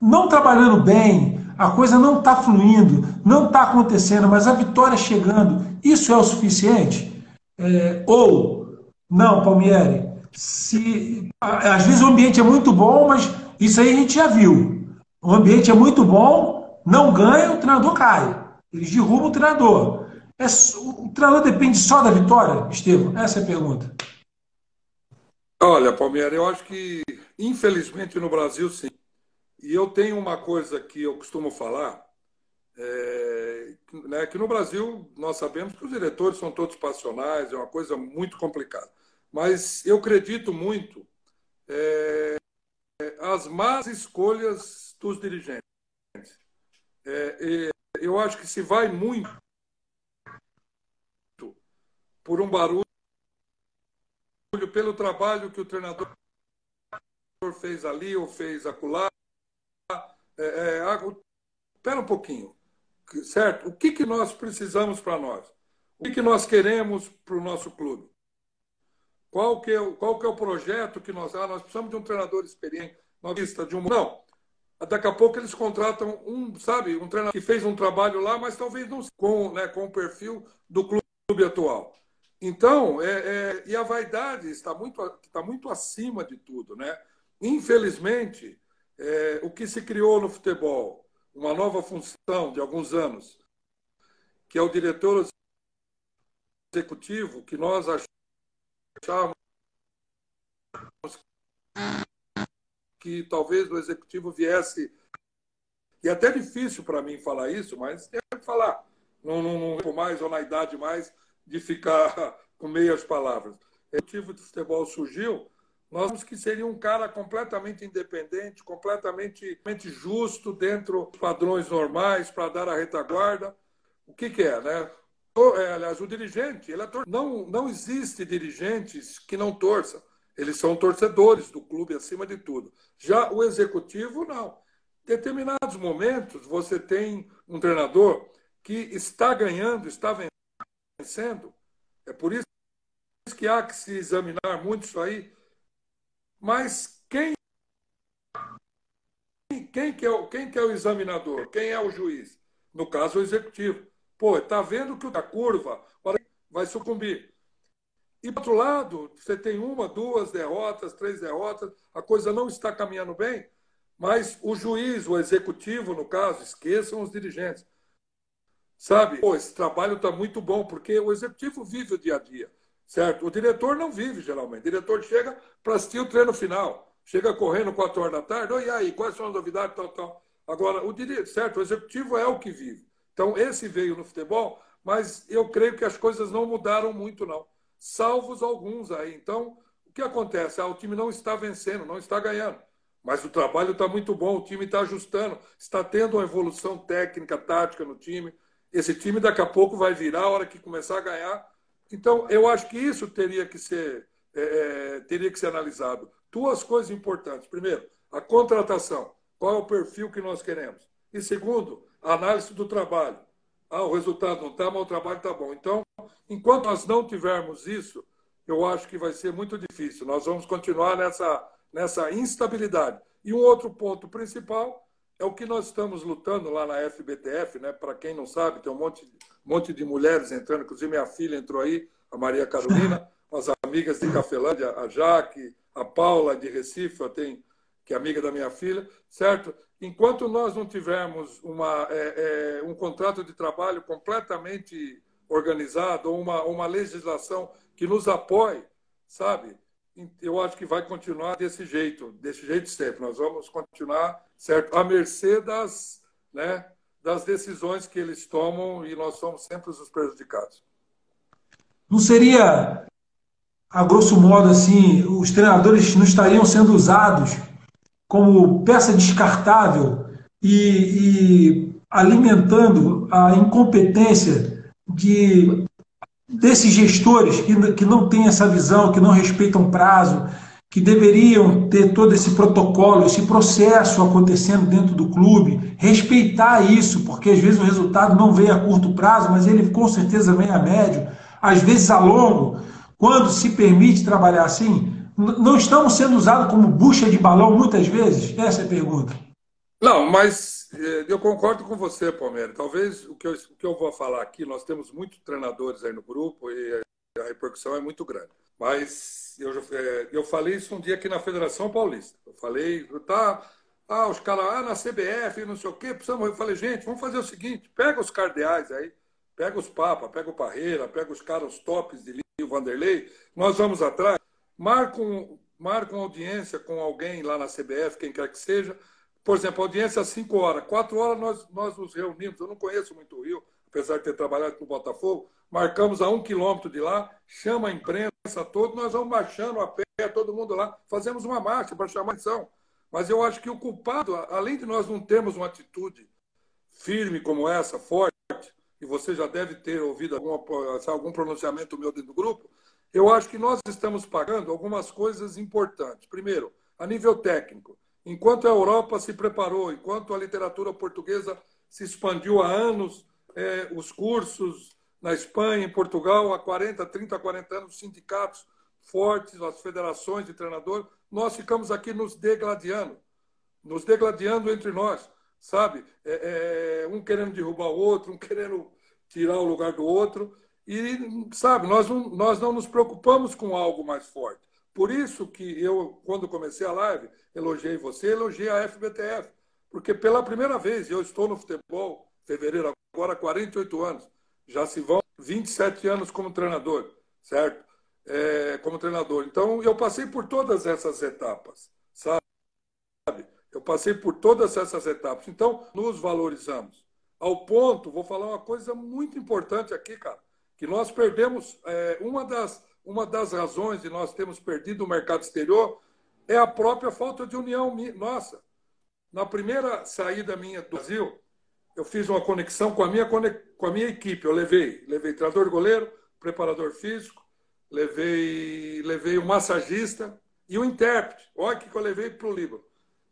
não trabalhando bem, a coisa não está fluindo, não está acontecendo, mas a vitória chegando, isso é o suficiente? É, ou, não, Palmieri, se, às vezes o ambiente é muito bom, mas isso aí a gente já viu. O ambiente é muito bom, não ganha, o treinador cai. Eles derrubam o treinador. É, o treinador depende só da vitória, Estevam? Essa é a pergunta. Olha, Palmeiras, eu acho que, infelizmente, no Brasil, sim. E eu tenho uma coisa que eu costumo falar, é, né, que no Brasil nós sabemos que os diretores são todos passionais, é uma coisa muito complicada. Mas eu acredito muito é, as más escolhas dos dirigentes. É, eu acho que se vai muito por um barulho, pelo trabalho que o treinador fez ali ou fez acolá. É, é, espera um pouquinho, certo? O que, que nós precisamos para nós? O que, que nós queremos para o nosso clube? Qual que, é, qual que é o projeto que nós... Ah, nós precisamos de um treinador experiente, vista de um... Não, daqui a pouco eles contratam um, sabe, um treinador que fez um trabalho lá, mas talvez não com, né, com o perfil do clube atual. Então, é, é, e a vaidade está muito, está muito acima de tudo. Né? Infelizmente, é, o que se criou no futebol, uma nova função de alguns anos, que é o diretor executivo, que nós achávamos que talvez o executivo viesse. E é até difícil para mim falar isso, mas tem que falar. Não, não, não mais ou na idade mais de ficar com meias palavras. O motivo do futebol surgiu, nós vimos que seria um cara completamente independente, completamente justo dentro dos padrões normais para dar a retaguarda. O que, que é, né? É, aliás, o dirigente, ele é tor... não, não existe dirigentes que não torçam. Eles são torcedores do clube acima de tudo. Já o executivo, não. Em determinados momentos, você tem um treinador que está ganhando, está vencendo. É por isso que há que se examinar muito isso aí. Mas quem, quem, que, é o, quem que é o examinador? Quem é o juiz? No caso, o executivo. Pô, está vendo que a curva vai sucumbir. E, por outro lado, você tem uma, duas derrotas, três derrotas, a coisa não está caminhando bem, mas o juiz, o executivo, no caso, esqueçam os dirigentes. Sabe? Pô, esse trabalho está muito bom, porque o executivo vive o dia a dia, certo? O diretor não vive, geralmente. O diretor chega para assistir o treino final, chega correndo quatro horas da tarde, e aí, quais são as novidades, tal, tal. Agora, o diretor, certo? O executivo é o que vive. Então, esse veio no futebol, mas eu creio que as coisas não mudaram muito, não salvos alguns aí. Então, o que acontece? Ah, o time não está vencendo, não está ganhando. Mas o trabalho está muito bom, o time está ajustando, está tendo uma evolução técnica, tática no time. Esse time daqui a pouco vai virar a hora que começar a ganhar. Então, eu acho que isso teria que ser, é, é, teria que ser analisado. Duas coisas importantes. Primeiro, a contratação. Qual é o perfil que nós queremos? E segundo, a análise do trabalho. Ah, o resultado não está, mas o trabalho está bom. Então, enquanto nós não tivermos isso, eu acho que vai ser muito difícil. Nós vamos continuar nessa, nessa instabilidade. E um outro ponto principal é o que nós estamos lutando lá na FBTF, né? Para quem não sabe, tem um monte, monte de mulheres entrando, inclusive minha filha entrou aí, a Maria Carolina, as amigas de Cafelândia, a Jaque, a Paula de Recife, eu tenho, que é amiga da minha filha, certo? Enquanto nós não tivermos uma, é, é, um contrato de trabalho completamente organizado ou uma, uma legislação que nos apoie, sabe? Eu acho que vai continuar desse jeito, desse jeito sempre. Nós vamos continuar, certo, à mercê das, né, das decisões que eles tomam e nós somos sempre os prejudicados. Não seria, a grosso modo, assim, os treinadores não estariam sendo usados como peça descartável e, e alimentando a incompetência de desses gestores que, que não têm essa visão, que não respeitam prazo, que deveriam ter todo esse protocolo, esse processo acontecendo dentro do clube, respeitar isso, porque às vezes o resultado não vem a curto prazo, mas ele com certeza vem a médio, às vezes a longo. Quando se permite trabalhar assim, não estamos sendo usados como bucha de balão muitas vezes? Essa é a pergunta. Não, mas eu concordo com você, Palmeiras. Talvez o que, eu, o que eu vou falar aqui, nós temos muitos treinadores aí no grupo e a repercussão é muito grande. Mas eu, eh, eu falei isso um dia aqui na Federação Paulista. Eu falei, tá, ah, os caras, ah, na CBF, não sei o quê, precisamos. Eu falei, gente, vamos fazer o seguinte: pega os cardeais aí, Pega os Papa, pega o Parreira, pega os caras tops de Lio Vanderlei, nós vamos atrás, marcam, marcam audiência com alguém lá na CBF, quem quer que seja. Por exemplo, audiência às 5 horas. 4 horas nós, nós nos reunimos. Eu não conheço muito o Rio, apesar de ter trabalhado com o Botafogo. Marcamos a um quilômetro de lá, chama a imprensa toda, nós vamos marchando a pé, todo mundo lá. Fazemos uma marcha para chamar a atenção. Mas eu acho que o culpado, além de nós não termos uma atitude firme como essa, forte, e você já deve ter ouvido algum, algum pronunciamento meu dentro do grupo, eu acho que nós estamos pagando algumas coisas importantes. Primeiro, a nível técnico. Enquanto a Europa se preparou, enquanto a literatura portuguesa se expandiu há anos, é, os cursos na Espanha, em Portugal, há 40, 30, 40 anos, sindicatos fortes, as federações de treinador, nós ficamos aqui nos degladiando, nos degladiando entre nós sabe? É, é, um querendo derrubar o outro, um querendo tirar o lugar do outro. E, sabe, nós não, nós não nos preocupamos com algo mais forte. Por isso que eu, quando comecei a live, elogiei você, elogiei a FBTF. Porque pela primeira vez, eu estou no futebol, fevereiro agora, 48 anos. Já se vão 27 anos como treinador, certo? É, como treinador. Então, eu passei por todas essas etapas, sabe? Eu passei por todas essas etapas. Então, nos valorizamos. Ao ponto, vou falar uma coisa muito importante aqui, cara, que nós perdemos, é, uma, das, uma das razões de nós termos perdido o mercado exterior é a própria falta de união nossa. Na primeira saída minha do Brasil, eu fiz uma conexão com a minha, com a minha equipe. Eu levei, levei treinador goleiro, preparador físico, levei, levei o massagista e o intérprete. Olha que eu levei para o Líbano.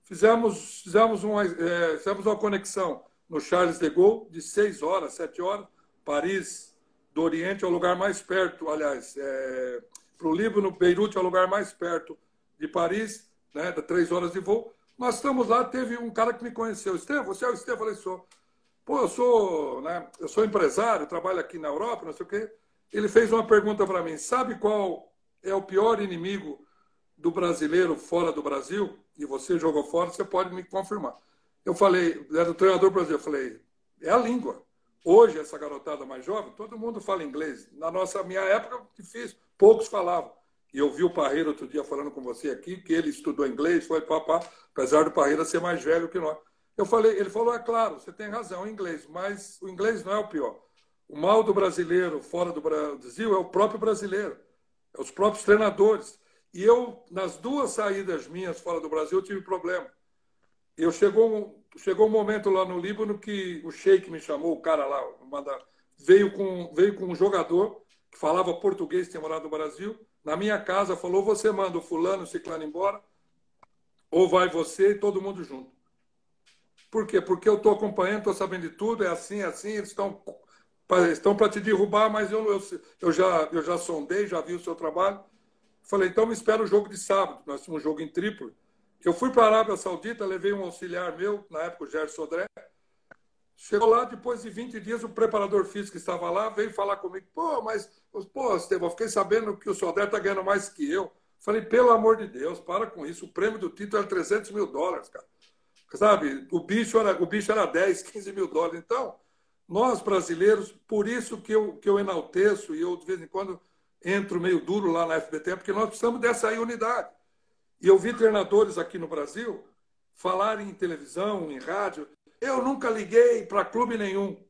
Fizemos, fizemos, uma, é, fizemos uma conexão no Charles de Gaulle de 6 horas, 7 horas. Paris do Oriente é o lugar mais perto, aliás, é, para o Líbano, Beirute é o lugar mais perto de Paris, né, de 3 horas de voo. Nós estamos lá, teve um cara que me conheceu. Estevam, você é o Estevam? Eu falei, sou. Pô, eu sou, né, eu sou empresário, trabalho aqui na Europa, não sei o quê. Ele fez uma pergunta para mim. Sabe qual é o pior inimigo do brasileiro fora do Brasil? e você jogou fora, você pode me confirmar. Eu falei, era o treinador brasileiro, eu falei, é a língua. Hoje, essa garotada mais jovem, todo mundo fala inglês. Na nossa minha época, difícil, poucos falavam. E eu vi o Parreira outro dia falando com você aqui, que ele estudou inglês, foi papá, apesar do Parreira ser mais velho que nós. Eu falei, ele falou, é claro, você tem razão, inglês, mas o inglês não é o pior. O mal do brasileiro fora do Brasil é o próprio brasileiro, é os próprios treinadores. E eu, nas duas saídas minhas fora do Brasil, tive problema. Eu chegou, chegou um momento lá no Líbano que o Sheik me chamou, o cara lá, veio com, veio com um jogador que falava português, tinha morado no Brasil, na minha casa, falou: você manda o fulano, o ciclano embora, ou vai você e todo mundo junto. Por quê? Porque eu estou acompanhando, estou sabendo de tudo, é assim, é assim, eles estão estão para te derrubar, mas eu, eu, eu, já, eu já sondei, já vi o seu trabalho. Falei, então me espera o jogo de sábado. Nós tínhamos um jogo em Trípoli. Eu fui para a Arábia Saudita, levei um auxiliar meu, na época o Gerson Sodré. Chegou lá, depois de 20 dias, o preparador físico estava lá, veio falar comigo. Pô, mas, pô, Estevão, fiquei sabendo que o Sodré está ganhando mais que eu. Falei, pelo amor de Deus, para com isso. O prêmio do título era 300 mil dólares, cara. Sabe, o bicho era, o bicho era 10, 15 mil dólares. Então, nós brasileiros, por isso que eu, que eu enalteço e eu, de vez em quando, entro meio duro lá na FBT, porque nós precisamos dessa aí unidade. E eu vi treinadores aqui no Brasil falarem em televisão, em rádio. Eu nunca liguei para clube nenhum.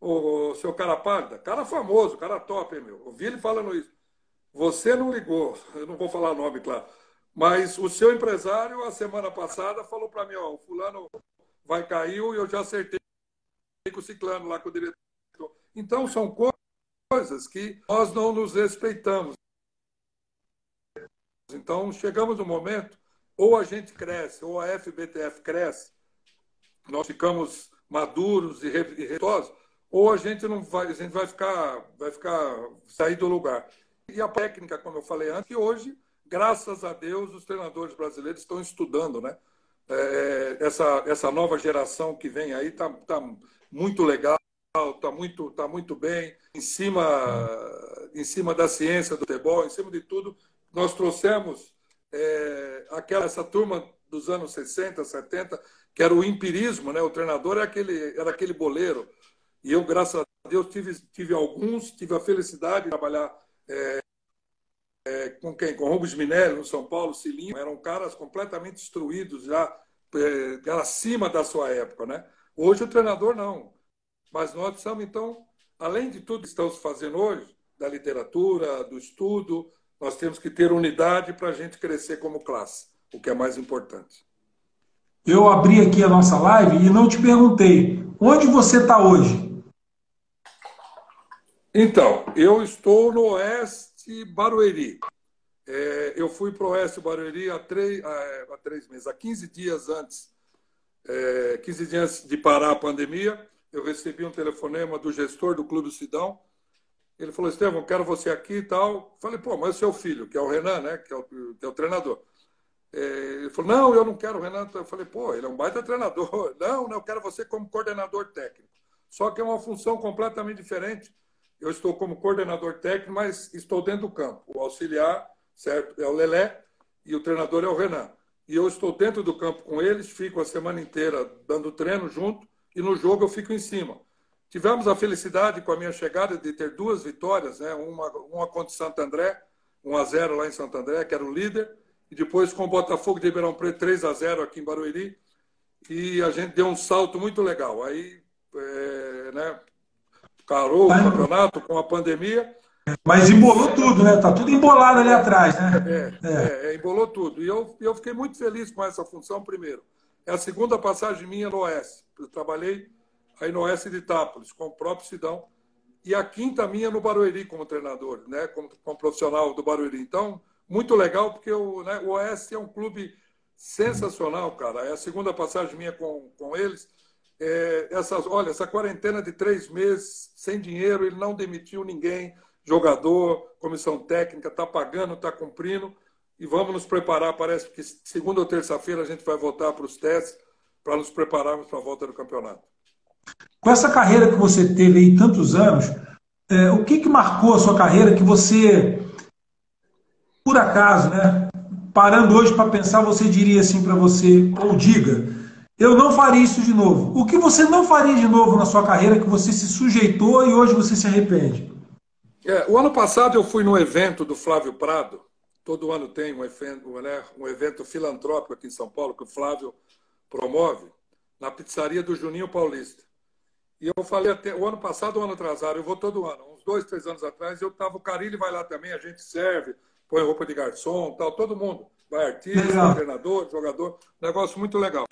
O seu cara pálida, cara famoso, cara top, hein, meu. Ouvi ele falando isso. Você não ligou, eu não vou falar nome, claro. Mas o seu empresário, a semana passada, falou para mim: ó, o fulano vai cair e eu já acertei com o ciclano lá com o diretor. Então, são coisas que nós não nos respeitamos. Então, chegamos no momento, ou a gente cresce, ou a FBTF cresce, nós ficamos maduros e respeitosos, ou a gente não vai, a gente vai ficar, vai ficar sair do lugar. E a técnica, como eu falei antes, que hoje, graças a Deus, os treinadores brasileiros estão estudando, né? É, essa, essa nova geração que vem aí está tá muito legal está muito, tá muito bem, em cima, em cima da ciência do futebol, em cima de tudo. Nós trouxemos é, aquela, essa turma dos anos 60, 70, que era o empirismo, né? o treinador era aquele, era aquele boleiro. E eu, graças a Deus, tive, tive alguns, tive a felicidade de trabalhar é, é, com quem? Com Rubens Minério, no São Paulo, Cilinho. Eram caras completamente instruídos, já é, acima da sua época. Né? Hoje o treinador não. Mas nós precisamos, então, além de tudo que estamos fazendo hoje, da literatura, do estudo, nós temos que ter unidade para a gente crescer como classe, o que é mais importante. Eu abri aqui a nossa live e não te perguntei, onde você está hoje? Então, eu estou no Oeste Barueri. É, eu fui para o Oeste Barueri há três, há três meses, há 15 dias antes, é, 15 dias de parar a pandemia, eu recebi um telefonema do gestor do Clube Sidão. Ele falou, Estevão, quero você aqui e tal. Falei, pô, mas é seu filho, que é o Renan, né? Que é o, que é o treinador. É, ele falou, não, eu não quero o Renan. Eu falei, pô, ele é um baita treinador. Não, não, eu quero você como coordenador técnico. Só que é uma função completamente diferente. Eu estou como coordenador técnico, mas estou dentro do campo. O auxiliar, certo, é o Lelé e o treinador é o Renan. E eu estou dentro do campo com eles, fico a semana inteira dando treino junto e no jogo eu fico em cima. Tivemos a felicidade com a minha chegada de ter duas vitórias, né? uma, uma contra o Santo André, 1 a 0 lá em Santo André, que era o líder, e depois com o Botafogo de Ribeirão Preto 3 a 0 aqui em Barueri, e a gente deu um salto muito legal. Aí, é, né, carou o campeonato com a pandemia. Mas embolou tudo, né? Tá tudo embolado ali atrás, né? É, é. é embolou tudo. E eu, eu fiquei muito feliz com essa função, primeiro. É a segunda passagem minha no Oeste. Eu trabalhei aí no Oeste de Itápolis, com o próprio Sidão. E a quinta minha no Barueri como treinador, né? como, como profissional do Barueri. Então, muito legal, porque o, né, o Oeste é um clube sensacional, cara. É a segunda passagem minha com, com eles. É, essas, olha, essa quarentena de três meses, sem dinheiro, ele não demitiu ninguém, jogador, comissão técnica, está pagando, está cumprindo e vamos nos preparar. Parece que segunda ou terça-feira a gente vai voltar para os testes para nos prepararmos para a volta do campeonato. Com essa carreira que você teve aí tantos anos, é, o que, que marcou a sua carreira que você, por acaso, né, parando hoje para pensar, você diria assim para você, ou diga, eu não faria isso de novo. O que você não faria de novo na sua carreira que você se sujeitou e hoje você se arrepende? É, o ano passado eu fui no evento do Flávio Prado, Todo ano tem um evento, né, um evento filantrópico aqui em São Paulo que o Flávio promove, na pizzaria do Juninho Paulista. E eu falei até o ano passado, o ano atrasado, eu vou todo ano. Uns dois, três anos atrás, eu estava, o Carilli vai lá também, a gente serve, põe roupa de garçom, tal, todo mundo. Vai artista, legal. treinador, jogador, negócio muito legal.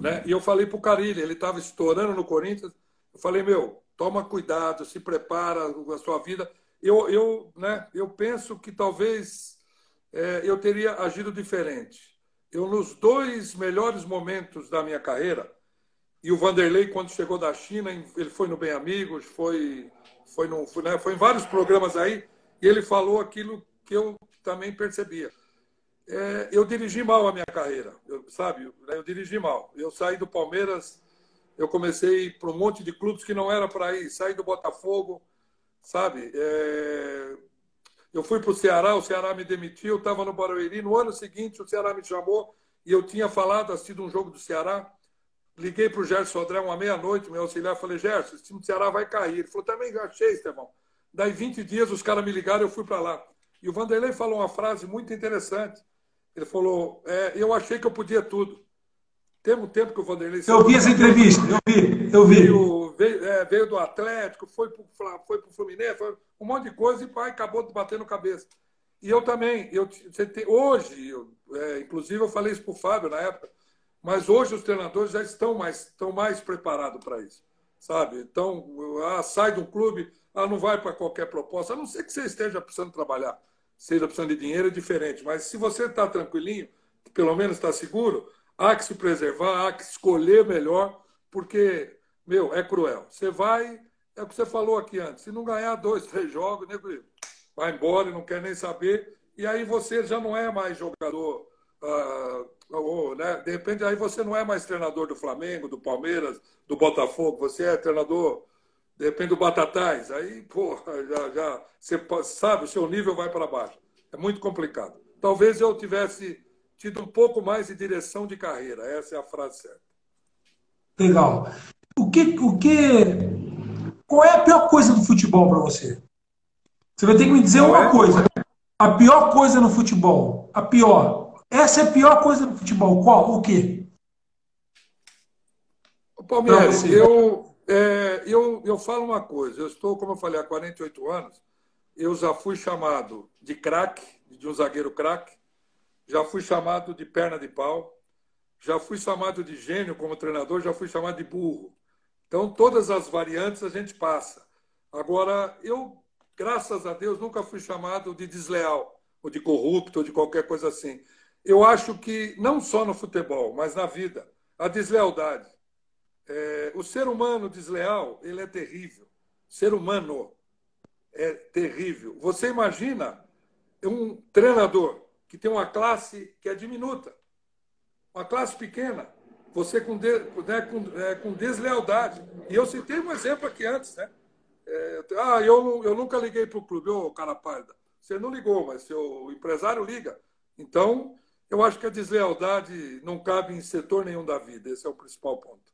Né? E eu falei para o Carilli, ele estava estourando no Corinthians, eu falei, meu, toma cuidado, se prepara a sua vida eu, eu, né, eu penso que talvez é, eu teria agido diferente. Eu, nos dois melhores momentos da minha carreira, e o Vanderlei, quando chegou da China, ele foi no Bem Amigos, foi, foi, no, foi, né, foi em vários programas aí, e ele falou aquilo que eu também percebia. É, eu dirigi mal a minha carreira, eu, sabe? Né, eu dirigi mal. Eu saí do Palmeiras, eu comecei para um monte de clubes que não era para ir. Saí do Botafogo, sabe? É... Eu fui para o Ceará, o Ceará me demitiu, eu estava no Barueri. No ano seguinte, o Ceará me chamou e eu tinha falado, assistido um jogo do Ceará. Liguei para o Gerson Sodré uma meia-noite, meu auxiliar, falei, Gerson, esse time do Ceará vai cair. Ele falou, também achei, Estevão. Daí 20 dias os caras me ligaram, eu fui para lá. E o Vanderlei falou uma frase muito interessante. Ele falou, é, eu achei que eu podia tudo. Teve um tempo que o Vanderlei... Eu vi essa entrevista, eu vi, eu vi. Veio, veio, é, veio do Atlético, foi para o Fluminense, foi um monte de coisa e pai, acabou batendo cabeça. E eu também, eu, hoje, eu, é, inclusive eu falei isso para o Fábio na época, mas hoje os treinadores já estão mais, estão mais preparados para isso, sabe? Então, ah, sai um clube, ah, não vai para qualquer proposta, a não ser que você esteja precisando trabalhar, seja precisando de dinheiro, é diferente. Mas se você está tranquilinho, pelo menos está seguro, há que se preservar, há que escolher melhor, porque, meu, é cruel. Você vai, é o que você falou aqui antes, se não ganhar dois, três jogos, vai embora e não quer nem saber, e aí você já não é mais jogador. Uh, ou, né? De repente, aí você não é mais treinador do Flamengo, do Palmeiras, do Botafogo, você é treinador, de repente, do Batatais. Aí, porra, já, já você sabe, o seu nível vai para baixo. É muito complicado. Talvez eu tivesse tido um pouco mais de direção de carreira. Essa é a frase certa. Legal. O que, o que qual é a pior coisa do futebol para você? Você vai ter que me dizer uma é? coisa. A pior coisa no futebol. A pior. Essa é a pior coisa no futebol. Qual? O quê? Palmeiras, eu, é, eu, eu falo uma coisa. Eu estou, como eu falei, há 48 anos. Eu já fui chamado de craque, de um zagueiro craque. Já fui chamado de perna de pau. Já fui chamado de gênio como treinador. Já fui chamado de burro. Então, todas as variantes a gente passa. Agora, eu graças a Deus, nunca fui chamado de desleal, ou de corrupto, ou de qualquer coisa assim. Eu acho que, não só no futebol, mas na vida, a deslealdade. É, o ser humano desleal, ele é terrível. Ser humano é terrível. Você imagina um treinador que tem uma classe que é diminuta, uma classe pequena, você com, de, né, com, é, com deslealdade. E eu citei um exemplo aqui antes, né? É, ah, eu, eu nunca liguei para o clube, ô cara parda. Você não ligou, mas seu empresário liga. Então, eu acho que a deslealdade não cabe em setor nenhum da vida. Esse é o principal ponto.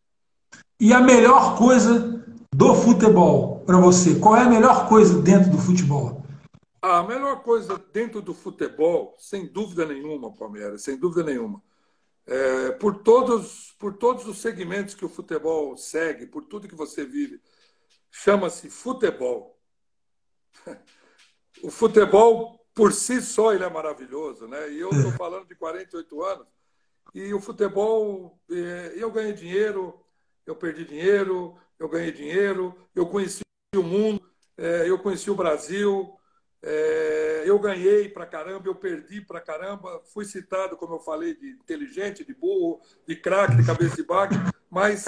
E a melhor coisa do futebol para você? Qual é a melhor coisa dentro do futebol? A melhor coisa dentro do futebol, sem dúvida nenhuma, Palmeiras, sem dúvida nenhuma. É, por, todos, por todos os segmentos que o futebol segue, por tudo que você vive, chama-se futebol. O futebol, por si só, ele é maravilhoso. Né? E eu estou é. falando de 48 anos. E o futebol, é, eu ganhei dinheiro, eu perdi dinheiro, eu ganhei dinheiro, eu conheci o mundo, é, eu conheci o Brasil, eu ganhei pra caramba, eu perdi pra caramba, fui citado, como eu falei, de inteligente, de burro, de craque, de cabeça de baque, mas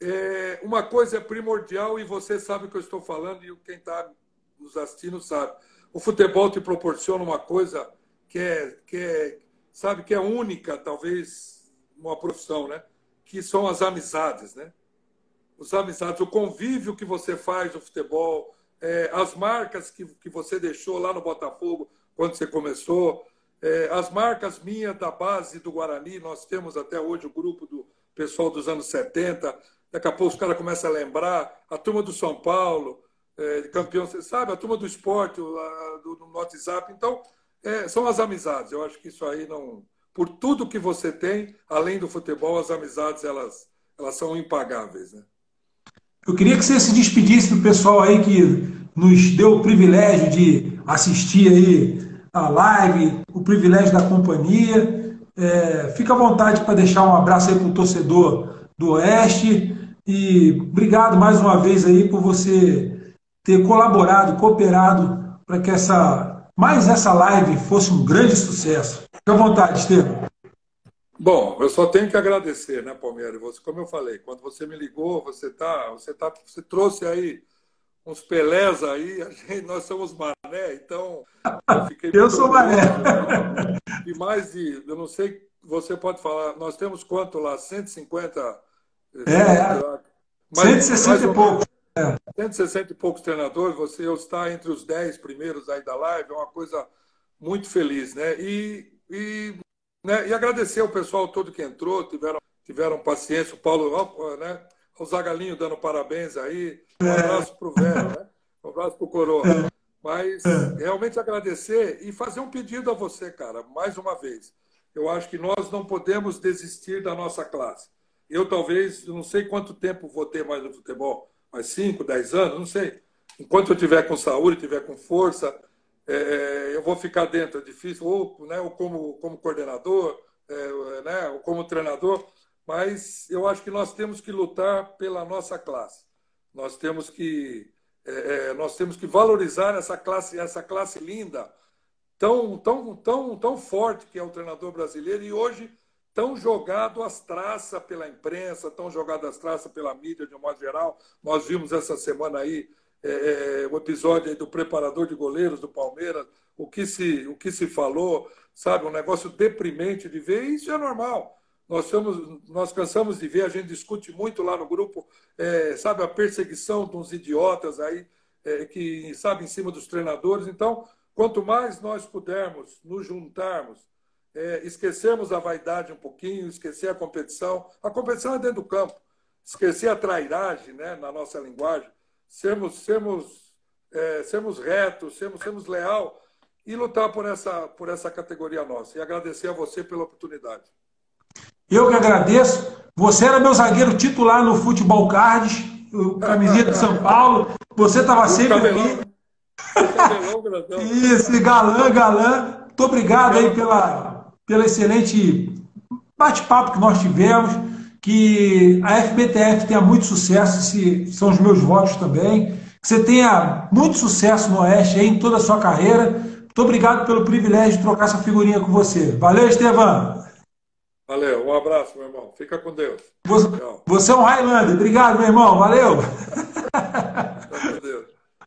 é, uma coisa é primordial e você sabe o que eu estou falando e quem está nos assistindo sabe. O futebol te proporciona uma coisa que é, que é, sabe, que é única, talvez, uma profissão, né? Que são as amizades, né? Os amizades, o convívio que você faz no futebol, é, as marcas que, que você deixou lá no Botafogo quando você começou, é, as marcas minhas da base do Guarani, nós temos até hoje o grupo do pessoal dos anos 70, Daqui a pouco os caras começam a lembrar. A turma do São Paulo, é, campeão, você sabe? A turma do esporte, a, do, no WhatsApp. Então, é, são as amizades. Eu acho que isso aí não. Por tudo que você tem, além do futebol, as amizades elas, elas são impagáveis. Né? Eu queria que você se despedisse do pessoal aí que nos deu o privilégio de assistir aí a live, o privilégio da companhia. É, fica à vontade para deixar um abraço aí para o torcedor do Oeste. E obrigado mais uma vez aí por você ter colaborado, cooperado para que essa mais essa live fosse um grande sucesso. Fique à vontade, Estevam. Bom, eu só tenho que agradecer, né, Palmeiras? Você, como eu falei, quando você me ligou, você tá, você tá, você trouxe aí uns Pelés aí, gente, nós somos mané, então eu fiquei Eu sou mané. E mais de, eu não sei, você pode falar, nós temos quanto lá? 150 é, é. Mas, 160 e poucos. É. 160 e poucos treinadores, você está entre os 10 primeiros aí da live, é uma coisa muito feliz, né? E, e, né? e agradecer ao pessoal todo que entrou, tiveram, tiveram paciência, o Paulo, né? O Zagalinho dando parabéns aí, um é. abraço para o Vera, né? Um abraço para o Coroa. É. Mas realmente agradecer e fazer um pedido a você, cara, mais uma vez. Eu acho que nós não podemos desistir da nossa classe. Eu talvez, não sei quanto tempo vou ter mais no futebol, mais 5, 10 anos, não sei. Enquanto eu tiver com saúde, tiver com força, é, é, eu vou ficar dentro. É difícil, ou, né, ou como, como coordenador, é, né, ou como treinador, mas eu acho que nós temos que lutar pela nossa classe. Nós temos que, é, é nós temos que valorizar essa classe, essa classe linda, tão, tão, tão, tão forte que é o treinador brasileiro, e hoje tão jogado às traças pela imprensa, tão jogado às traças pela mídia, de um modo geral. Nós vimos essa semana aí é, é, o episódio do preparador de goleiros do Palmeiras, o que, se, o que se falou, sabe, um negócio deprimente de ver, e isso é normal. Nós, estamos, nós cansamos de ver, a gente discute muito lá no grupo, é, sabe, a perseguição de uns idiotas aí, é, que, sabe, em cima dos treinadores. Então, quanto mais nós pudermos nos juntarmos, é, esquecermos a vaidade um pouquinho, esquecer a competição. A competição é dentro do campo. Esquecer a trairagem, né, na nossa linguagem. sermos, sermos, é, sermos retos, sermos, sermos leal e lutar por essa, por essa categoria nossa. E agradecer a você pela oportunidade. Eu que agradeço. Você era meu zagueiro titular no Futebol Cards, camiseta de São Paulo. Você estava sempre aqui. Isso, galã, galã. Muito obrigado aí pela, pela excelente bate-papo que nós tivemos. Que a FBTF tenha muito sucesso, se são os meus votos também. Que você tenha muito sucesso no Oeste aí, em toda a sua carreira. Muito obrigado pelo privilégio de trocar essa figurinha com você. Valeu, Estevam. Valeu, um abraço, meu irmão. Fica com Deus. Você, você é um Highlander. Obrigado, meu irmão. Valeu.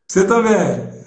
Você também.